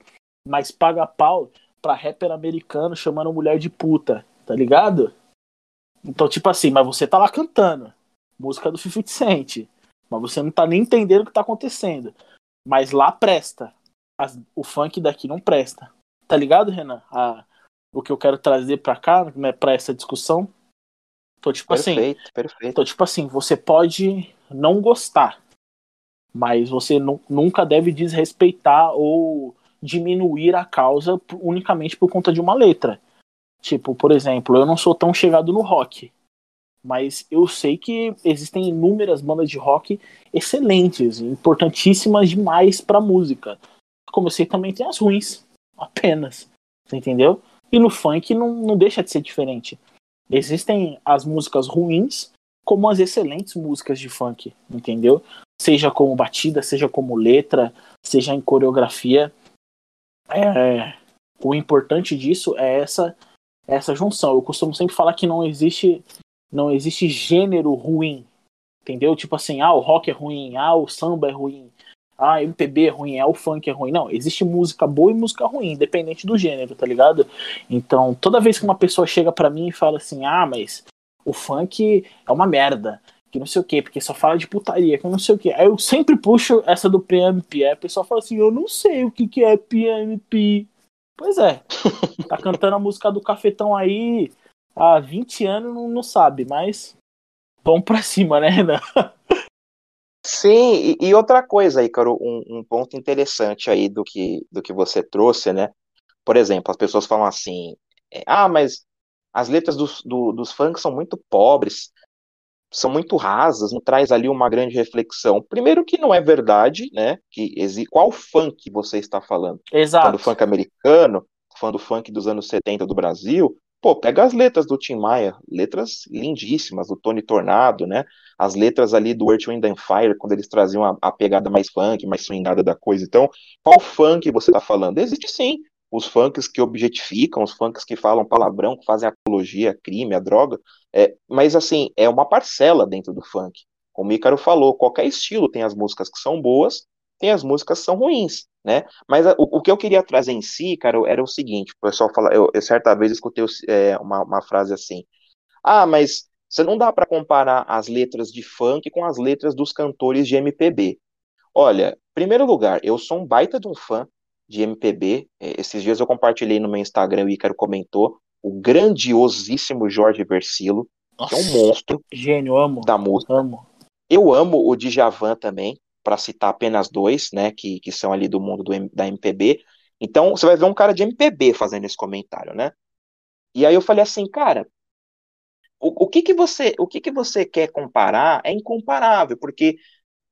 [SPEAKER 2] Mas paga pau pra rapper americano chamando mulher de puta, tá ligado? Então, tipo assim, mas você tá lá cantando música do 50 Cent. Mas você não tá nem entendendo o que tá acontecendo. Mas lá presta. As, o funk daqui não presta. Tá ligado, Renan? A, o que eu quero trazer pra cá, né, pra essa discussão. Então, tipo assim,
[SPEAKER 1] perfeito, assim. Perfeito.
[SPEAKER 2] Então, tipo assim, você pode não gostar. Mas você nunca deve desrespeitar ou diminuir a causa unicamente por conta de uma letra. Tipo, por exemplo, eu não sou tão chegado no rock Mas eu sei que existem inúmeras bandas de rock excelentes, importantíssimas demais pra música. Como eu sei, também tem as ruins, apenas. Você entendeu? E no funk não, não deixa de ser diferente. Existem as músicas ruins, como as excelentes músicas de funk, entendeu? Seja como batida, seja como letra, seja em coreografia. É, o importante disso é essa essa junção. Eu costumo sempre falar que não existe não existe gênero ruim, entendeu? Tipo assim, ah, o rock é ruim, ah, o samba é ruim, ah, MPB é ruim, ah, o funk é ruim. Não, existe música boa e música ruim, independente do gênero, tá ligado? Então, toda vez que uma pessoa chega para mim e fala assim, ah, mas o funk é uma merda, que não sei o que, porque só fala de putaria, que não sei o que. Aí eu sempre puxo essa do PMP. Aí a pessoa fala assim, eu não sei o que, que é PMP. Pois é, tá cantando a música do Cafetão aí há 20 anos, não, não sabe, mas vamos pra cima, né, Renan?
[SPEAKER 1] Sim, e, e outra coisa, Ícaro, um, um ponto interessante aí do que, do que você trouxe, né? Por exemplo, as pessoas falam assim, é, ah, mas as letras dos, do, dos funk são muito pobres, são muito rasas, não traz ali uma grande reflexão. Primeiro que não é verdade, né? Que qual funk você está falando?
[SPEAKER 2] Exato.
[SPEAKER 1] Falando do funk americano, falando do funk dos anos 70 do Brasil, pô, pega as letras do Tim Maia, letras lindíssimas, do Tony Tornado, né? As letras ali do Earth, Wind and Fire, quando eles traziam a, a pegada mais funk, mais swingada da coisa. Então, qual funk você está falando? Existe sim os funks que objetificam, os funks que falam palavrão, que fazem apologia, crime, a droga, é, mas assim, é uma parcela dentro do funk. Como o Ícaro falou, qualquer estilo tem as músicas que são boas, tem as músicas que são ruins, né? Mas a, o, o, que eu queria trazer em si, cara, era o seguinte, o pessoal fala, eu, eu certa vez escutei é, uma, uma frase assim, ah, mas você não dá para comparar as letras de funk com as letras dos cantores de MPB. Olha, em primeiro lugar, eu sou um baita de um fã de MPB. É, esses dias eu compartilhei no meu Instagram, o Ícaro comentou, o grandiosíssimo Jorge Versilo, Nossa, que é um monstro.
[SPEAKER 2] Gênio, amo.
[SPEAKER 1] Da música.
[SPEAKER 2] Amo.
[SPEAKER 1] Eu amo o Djavan também, para citar apenas dois, né, que, que são ali do mundo do, da MPB. Então, você vai ver um cara de MPB fazendo esse comentário, né? E aí eu falei assim, cara, o, o que que você, o que que você quer comparar é incomparável, porque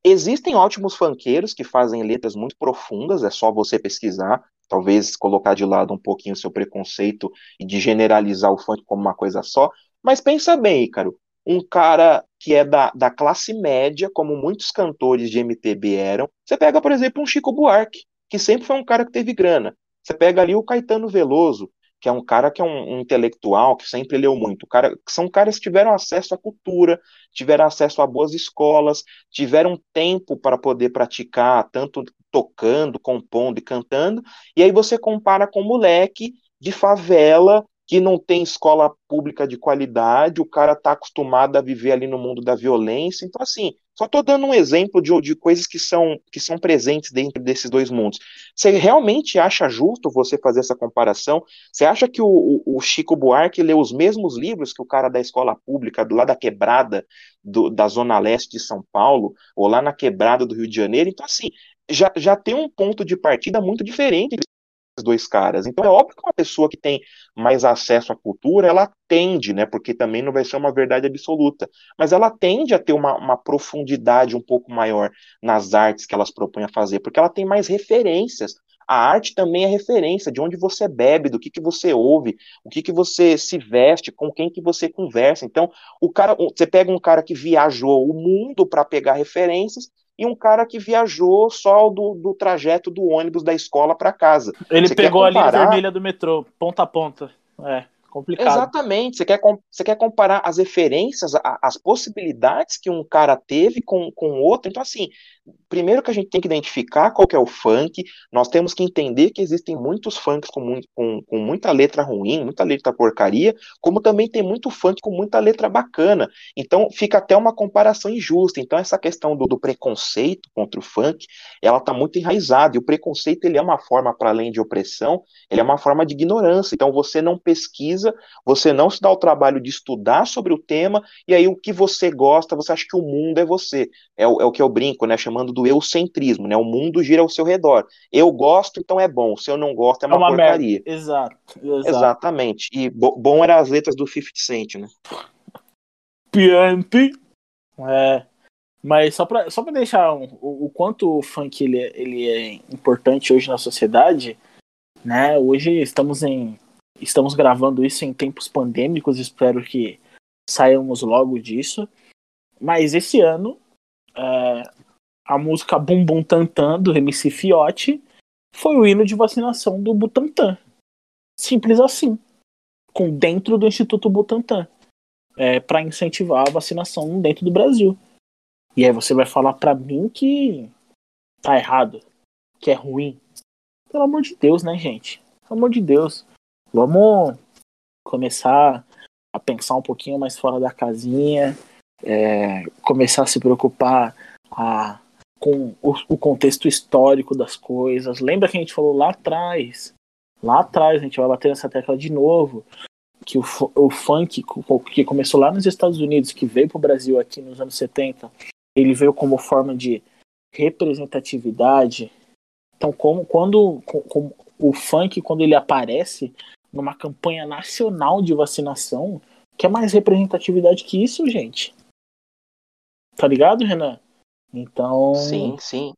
[SPEAKER 1] Existem ótimos funkeiros que fazem letras muito profundas, é só você pesquisar, talvez colocar de lado um pouquinho o seu preconceito e de generalizar o funk como uma coisa só. Mas pensa bem, Ícaro, um cara que é da, da classe média, como muitos cantores de MPB eram. Você pega, por exemplo, um Chico Buarque, que sempre foi um cara que teve grana. Você pega ali o Caetano Veloso, que é um cara que é um, um, intelectual, que sempre leu muito. Cara, são caras que tiveram acesso à cultura, tiveram acesso a boas escolas, tiveram tempo para poder praticar, tanto tocando, compondo e cantando, e aí você compara com um moleque de favela que não tem escola pública de qualidade, o cara está acostumado a viver ali no mundo da violência. Então, assim, só estou dando um exemplo de, de coisas que são, que são presentes dentro desses dois mundos. Você realmente acha justo você fazer essa comparação? Você acha que o, o, o Chico Buarque lê os mesmos livros que o cara da escola pública, do lado da quebrada do, da Zona Leste de São Paulo, ou lá na quebrada do Rio de Janeiro? Então, assim, já, já tem um ponto de partida muito diferente dois caras. Então é óbvio que uma pessoa que tem mais acesso à cultura, ela tende, né, porque também não vai ser uma verdade absoluta, mas ela tende a ter uma, uma profundidade um pouco maior nas artes que elas propõem a fazer, porque ela tem mais referências. A arte também é referência de onde você bebe, do que, que você ouve, o que, que você se veste, com quem que você conversa. Então, o cara, você pega um cara que viajou o mundo para pegar referências e um cara que viajou só do, do trajeto do ônibus da escola para casa.
[SPEAKER 2] Ele Você pegou a linha vermelha do metrô, ponta a ponta. É complicado.
[SPEAKER 1] Exatamente. Você quer, você quer comparar as referências, as possibilidades que um cara teve com o outro. Então, assim, primeiro que a gente tem que identificar qual que é o funk, nós temos que entender que existem muitos funks com, muito, com, com muita letra ruim, muita letra porcaria, como também tem muito funk com muita letra bacana. Então, fica até uma comparação injusta. Então, essa questão do, do preconceito contra o funk, ela está muito enraizada. E o preconceito, ele é uma forma, para além de opressão, ele é uma forma de ignorância. Então, você não pesquisa pesquisa, você não se dá o trabalho de estudar sobre o tema, e aí o que você gosta, você acha que o mundo é você. É o, é o que eu brinco, né? Chamando do eucentrismo, né? O mundo gira ao seu redor. Eu gosto, então é bom. Se eu não gosto, é uma, é uma porcaria.
[SPEAKER 2] Exato, exato,
[SPEAKER 1] Exatamente. E bo bom eram as letras do 50 Cent, né?
[SPEAKER 2] Piamp. É, mas só pra, só pra deixar um, o, o quanto o funk ele, é- ele é importante hoje na sociedade, né? Hoje estamos em estamos gravando isso em tempos pandêmicos, espero que saiamos logo disso. Mas esse ano é, a música Bum Bum Tantan do MC Fiote foi o hino de vacinação do Butantan. Simples assim. Com dentro do Instituto Butantan. É, para incentivar a vacinação dentro do Brasil. E aí você vai falar pra mim que tá errado, que é ruim. Pelo amor de Deus, né, gente? Pelo amor de Deus. Vamos começar a pensar um pouquinho mais fora da casinha, é, começar a se preocupar a- com o, o contexto histórico das coisas. Lembra que a gente falou lá atrás? Lá atrás, a gente vai bater nessa tecla de novo. Que o, o funk, que começou lá nos Estados Unidos, que veio pro Brasil aqui nos anos 70, ele veio como forma de representatividade. Então, como quando o funk, quando ele aparece numa campanha nacional de vacinação, que é mais representatividade que isso, gente? Tá ligado, Renan? Então,
[SPEAKER 1] Sim, sim.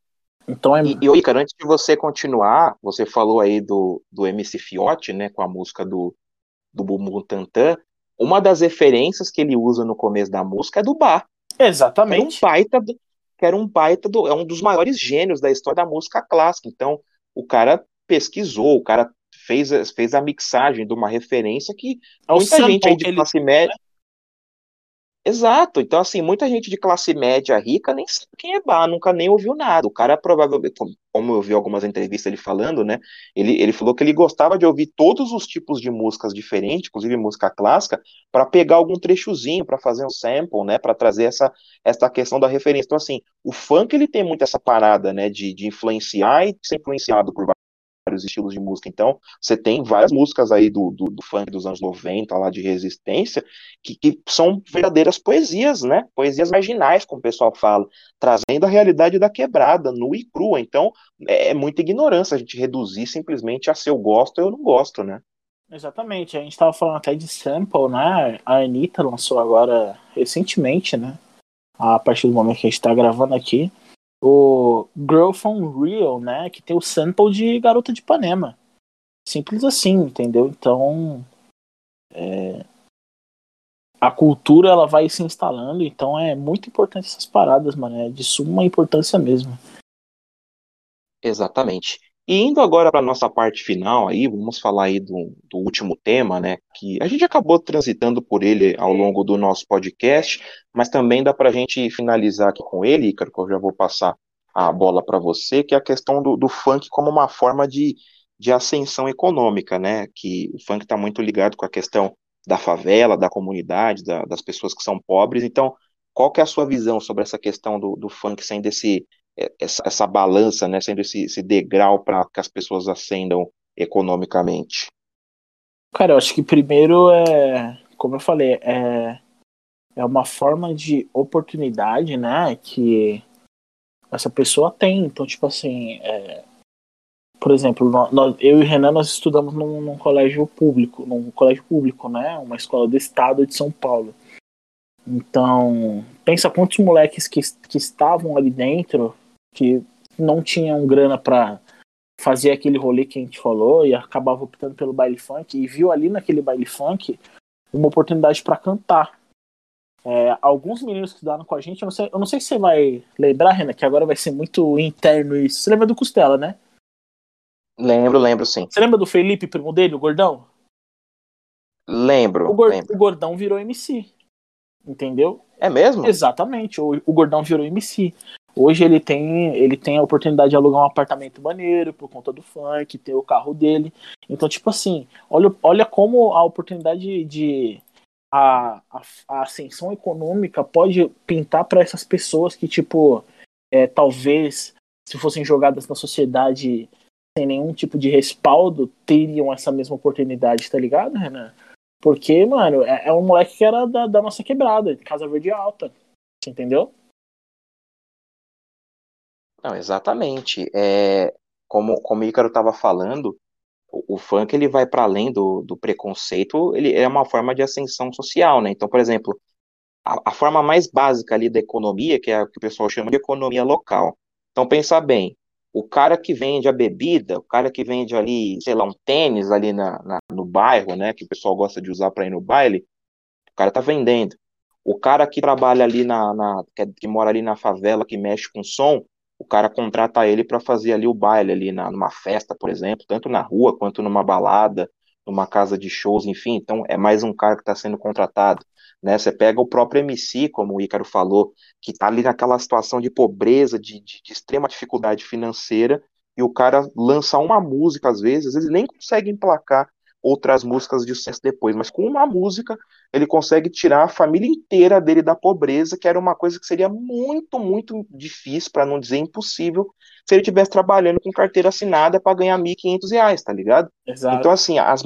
[SPEAKER 2] então é
[SPEAKER 1] E, e ô, Ícaro, antes de você continuar, você falou aí do, do MC Fiote, né, com a música do, do Bumbum Tantan. Uma das referências que ele usa no começo da música é do Bar. Que era um
[SPEAKER 2] exatamente.
[SPEAKER 1] baita, do- que era um baita do, é um dos maiores gênios da história da música clássica. Então, o cara pesquisou, o cara fez, a- fez a mixagem de uma referência que
[SPEAKER 2] É
[SPEAKER 1] muita gente aí de classe média. Exato, então assim, muita gente de classe média rica nem sabe quem é Bach, nunca nem ouviu nada. O cara provavelmente, como- como eu vi algumas entrevistas ele falando, né? Ele, ele falou que ele gostava de ouvir todos os tipos de músicas diferentes, inclusive música clássica, para pegar algum trechozinho, para fazer um sample, né? Para trazer essa, essa questão da referência. Então, assim, o funk ele tem muito essa parada, né? De, de influenciar e ser influenciado por vários estilos de música. Então, você tem várias músicas aí do, do, do funk dos anos 90, lá de resistência, que, que são verdadeiras poesias, né? Poesias marginais, como o pessoal fala, trazendo a realidade da quebrada, nua e crua. Então, é, é muita ignorância a gente reduzir simplesmente a se eu gosto ou eu não gosto, né?
[SPEAKER 2] Exatamente, a gente tava falando até de sample, né? A Anitta lançou agora recentemente, né? A partir do momento que a gente tá gravando aqui, o Girl from Real, né? Que tem o sample de Garota de Ipanema. Simples assim, entendeu? Então, é, a cultura ela vai se instalando, então é muito importante essas paradas, mano. É de suma importância mesmo.
[SPEAKER 1] Exatamente. E indo agora para a nossa parte final aí, vamos falar aí do, do último tema, né? Que a gente acabou transitando por ele ao longo do nosso podcast, mas também dá para a gente finalizar aqui com ele, Ícaro, que eu já vou passar a bola para você, que é a questão do, do funk como uma forma de, de ascensão econômica, né? Que o funk está muito ligado com a questão da favela, da comunidade, da- das pessoas que são pobres. Então, qual que é a sua visão sobre essa questão do, do funk sendo esse essa, essa balança, né, sendo esse, esse degrau para que as pessoas ascendam economicamente.
[SPEAKER 2] Cara, eu acho que primeiro é, como eu falei, é, é uma forma de oportunidade, né, que essa pessoa tem. Então, tipo assim, é, por exemplo, nó- nós- eu e Renan, nós estudamos num, num colégio público, num colégio público, né, uma escola do estado de São Paulo. Então, pensa quantos moleques que, que estavam ali dentro, que não tinham grana pra fazer aquele rolê que a gente falou e acabava optando pelo baile funk e viu ali naquele baile funk uma oportunidade pra cantar. É, alguns meninos que estudaram com a gente, eu não, sei, eu não sei se você vai lembrar, Renan, que agora vai ser muito interno isso. Você lembra do Costela, né?
[SPEAKER 1] Lembro, lembro sim.
[SPEAKER 2] Você lembra do Felipe, primo dele, o gordão?
[SPEAKER 1] Lembro,
[SPEAKER 2] O, gor-
[SPEAKER 1] lembro.
[SPEAKER 2] o gordão virou MC. Entendeu?
[SPEAKER 1] É mesmo?
[SPEAKER 2] Exatamente, o, o Gordão virou MC. Hoje ele tem, ele tem a oportunidade de alugar um apartamento maneiro por conta do funk, ter o carro dele. Então, tipo assim, olha, olha como a oportunidade de. A, a, a ascensão econômica pode pintar para essas pessoas que, tipo, é, talvez se fossem jogadas na sociedade sem nenhum tipo de respaldo, teriam essa mesma oportunidade, tá ligado, Renan? Porque, mano, é, é um moleque que era da, da nossa quebrada, Casa Verde Alta. Entendeu?
[SPEAKER 1] Não, exatamente. É, como, como o Ícaro estava falando, o, o funk ele vai para além do, do preconceito, ele é uma forma de ascensão social, né? Então, por exemplo, a, a forma mais básica ali da economia, que é o que o pessoal chama de economia local. Então, pensa bem, o cara que vende a bebida, o cara que vende ali, sei lá, um tênis ali na, na no bairro, né, que o pessoal gosta de usar para ir no baile, o cara tá vendendo. O cara que trabalha ali na, na que, que, mora ali na favela, que mexe com som, o cara contrata ele para fazer ali o baile ali na, numa festa, por exemplo, tanto na rua quanto numa balada, numa casa de shows, enfim. Então é mais um cara que está sendo contratado. Né? Você pega o próprio MC, como o Ícaro falou, que está ali naquela situação de pobreza, de, de, de, extrema dificuldade financeira, e o cara lança uma música, às vezes, às vezes nem consegue emplacar outras músicas de sucesso depois, mas com uma música ele consegue tirar a família inteira dele da pobreza, que era uma coisa que seria muito, muito difícil, para não dizer impossível, se ele estivesse trabalhando com carteira assinada para ganhar R$ 1.500, tá ligado? Exato. Então, assim, as,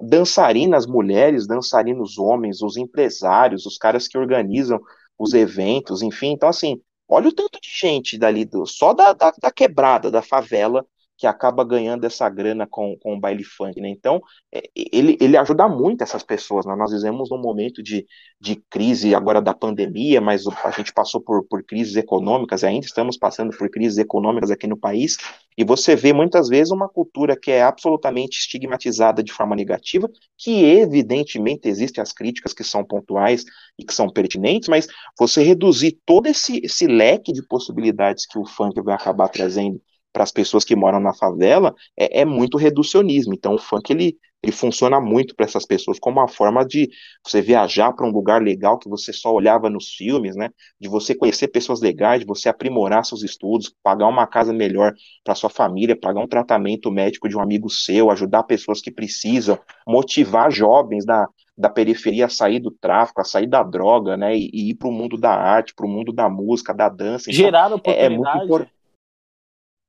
[SPEAKER 1] dançarinas mulheres, dançarinos homens, os empresários, os caras que organizam os eventos, enfim. Então, assim, olha o tanto de gente dali, do, só da, da, da quebrada, da favela, que acaba ganhando essa grana com, com o baile funk, né? Então, é, ele, ele ajuda muito essas pessoas, né? Nós vivemos num momento de, de crise agora da pandemia, mas a gente passou por, por crises econômicas, ainda estamos passando por crises econômicas aqui no país, e você vê muitas vezes uma cultura que é absolutamente estigmatizada de forma negativa, que evidentemente existem as críticas que são pontuais e que são pertinentes, mas você reduzir todo esse, esse leque de possibilidades que o funk vai acabar trazendo para as pessoas que moram na favela é, é, muito reducionismo. Então, o funk ele, ele funciona muito para essas pessoas como uma forma de você viajar para um lugar legal que você só olhava nos filmes, né? De você conhecer pessoas legais, de você aprimorar seus estudos, pagar uma casa melhor para sua família, pagar um tratamento médico de um amigo seu, ajudar pessoas que precisam, motivar jovens da, da periferia a sair do tráfico, a sair da droga, né? E, e ir para o mundo da arte, para o mundo da música, da dança.
[SPEAKER 2] Então, Gerar oportunidade. É, é muito importante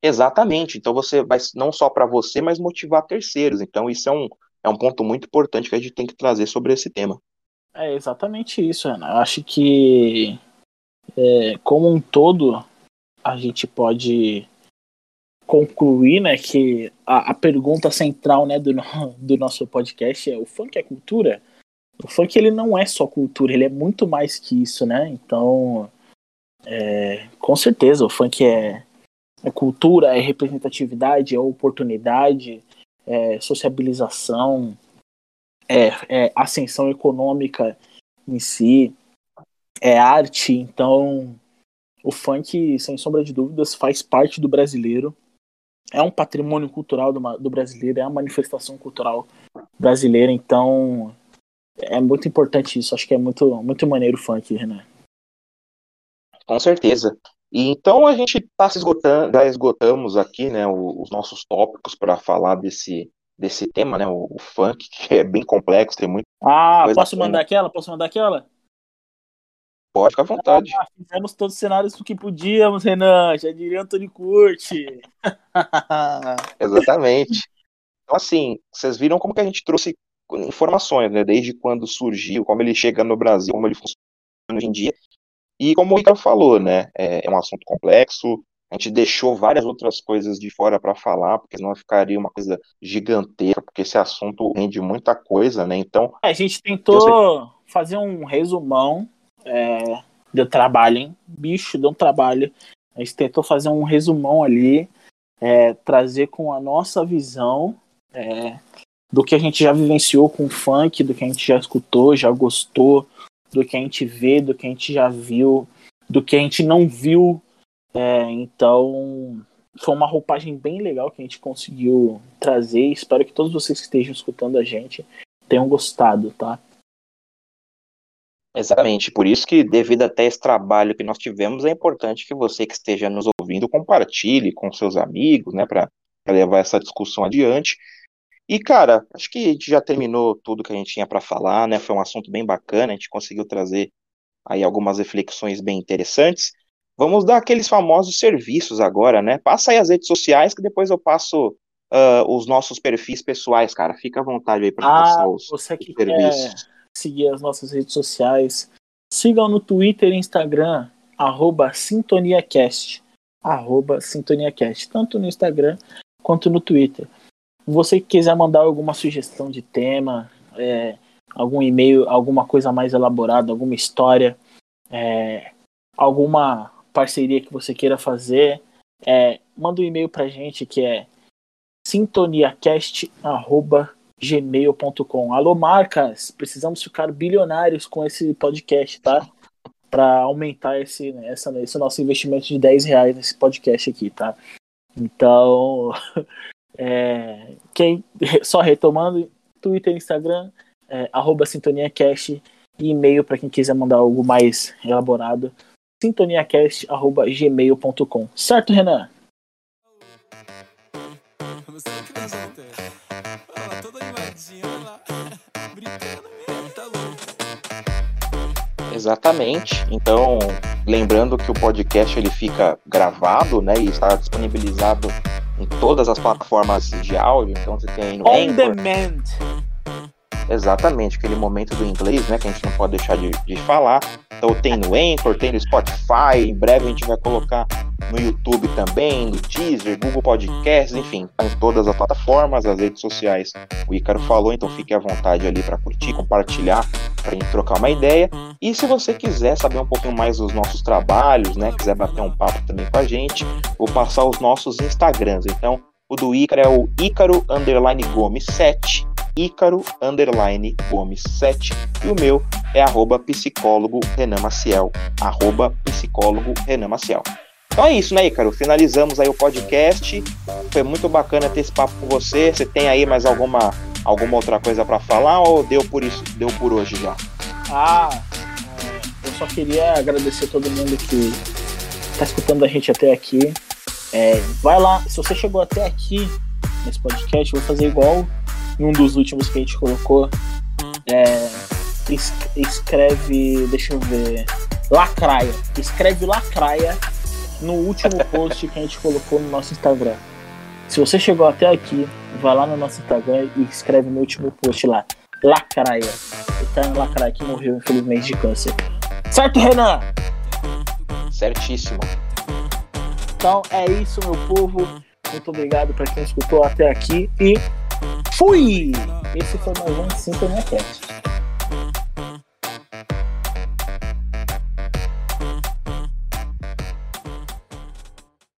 [SPEAKER 1] Exatamente. Então você vai não só para você, mas motivar terceiros. Então isso é um, é um ponto muito importante que a gente tem que trazer sobre esse tema.
[SPEAKER 2] É exatamente isso, Ana. Eu acho que é, como um todo a gente pode concluir, né, que a, a pergunta central, né, do, do nosso podcast é o funk é cultura? O funk ele não é só cultura, ele é muito mais que isso, né? Então, é, com certeza o funk é é cultura, é representatividade, é oportunidade, é sociabilização, é, é ascensão econômica em si, é arte. Então, o funk, sem sombra de dúvidas, faz parte do brasileiro. É um patrimônio cultural do, do brasileiro, é uma manifestação cultural brasileira. Então, é muito importante isso. Acho que é muito, muito maneiro o funk, Renan.
[SPEAKER 1] Com certeza. E então a gente está se esgotando, já esgotamos aqui, né, os nossos tópicos para falar desse, desse tema, né, o, o, funk, que é bem complexo, tem muito.
[SPEAKER 2] Ah, posso mandar aquela? Posso mandar aquela?
[SPEAKER 1] Pode ficar à vontade. Ah,
[SPEAKER 2] fizemos todos os cenários do que podíamos, Renan. Já diria Antônio Curti.
[SPEAKER 1] Exatamente. Então, assim, vocês viram como que a gente trouxe informações, né? Desde quando surgiu, como ele chega no Brasil, como ele funciona hoje em dia. E como o Icaro falou, né, é, é, um assunto complexo, a gente deixou várias outras coisas de fora para falar, porque senão ficaria uma coisa gigantesca, porque esse assunto rende muita coisa, né, então...
[SPEAKER 2] É, a gente tentou fazer um resumão, é, deu trabalho, hein, bicho, deu um trabalho, a gente tentou fazer um resumão ali, é, trazer com a nossa visão é, do que a gente já vivenciou com o funk, do que a gente já escutou, já gostou, do que a gente vê, do que a gente já viu, do que a gente não viu. É, então, foi uma roupagem bem legal que a gente conseguiu trazer. Espero que todos vocês que estejam escutando a gente tenham gostado, tá?
[SPEAKER 1] Exatamente, por isso que, devido até esse trabalho que nós tivemos, é importante que você que esteja nos ouvindo compartilhe com seus amigos, né, para levar essa discussão adiante. E, cara, acho que a gente já terminou tudo que a gente tinha para falar, né? Foi um assunto bem bacana, a gente conseguiu trazer aí algumas reflexões bem interessantes. Vamos dar aqueles famosos serviços agora, né? Passa aí as redes sociais que depois eu passo uh, os nossos perfis pessoais, cara. Fica à vontade aí para
[SPEAKER 2] ah,
[SPEAKER 1] passar os,
[SPEAKER 2] você que os serviços. seguir as nossas redes sociais, sigam no Twitter e Instagram, arroba SintoniaCast. Arroba SintoniaCast, tanto no Instagram quanto no Twitter. Você quiser mandar alguma sugestão de tema, é, algum e-mail, alguma coisa mais elaborada, alguma história, é, alguma parceria que você queira fazer, é, manda um e-mail pra gente que é sintoniacast.gmail.com. Alô, marcas, precisamos ficar bilionários com esse podcast, tá? Para aumentar esse, né, essa, esse nosso investimento de 10 reais nesse podcast aqui, tá? Então, é, quem, só retomando, Twitter, Instagram, é, arroba sintoniacast e e-mail para quem quiser mandar algo mais elaborado, sintoniacast.gmail.com. Certo, Renan?
[SPEAKER 5] Tá louco.
[SPEAKER 1] Exatamente. Então, lembrando que o podcast ele fica gravado, né, e está disponibilizado em todas as plataformas de áudio. Então, você tem no
[SPEAKER 2] On
[SPEAKER 1] Anchor,
[SPEAKER 2] demand.
[SPEAKER 1] Exatamente, aquele momento do inglês, né, que a gente não pode deixar de, de falar. Então tem no Anchor, tem no Spotify, em breve a gente vai colocar no YouTube também, no Deezer, Google Podcasts, enfim, tá em todas as plataformas, as redes sociais. O Ícaro falou, então fique à vontade ali para curtir, compartilhar, para gente trocar uma ideia. E se você quiser saber um pouquinho mais dos nossos trabalhos, né, quiser bater um papo também com a gente, vou passar os nossos Instagrams. Então, o do Ícaro é o Ícaro underline Gomes 7 Ícaro underline Gomes 7 e o meu é arroba psicólogo Renan Maciel, arroba psicólogo Renan Maciel. Então é isso, né, Ícaro? Finalizamos aí o podcast. Foi muito bacana ter esse papo com você. Você tem aí mais alguma, alguma outra coisa para falar ou deu por isso, deu por hoje já?
[SPEAKER 2] Ah, é, eu só queria agradecer todo mundo que tá escutando a gente até aqui. É, vai lá, se você chegou até aqui nesse podcast, eu vou fazer igual um dos últimos que a gente colocou. É, es- escreve, deixa eu ver, lacraia. Escreve lacraia no último post que a gente colocou no nosso Instagram. Se você chegou até aqui, vai lá no nosso Instagram e escreve no último post lá. Lacraia. Eterno Lacraia que morreu, infelizmente, de câncer. Certo, Renan?
[SPEAKER 1] Certíssimo.
[SPEAKER 2] Então é isso, meu povo. Muito obrigado para quem escutou até aqui e fui! Esse foi mais um Sintonia Cast.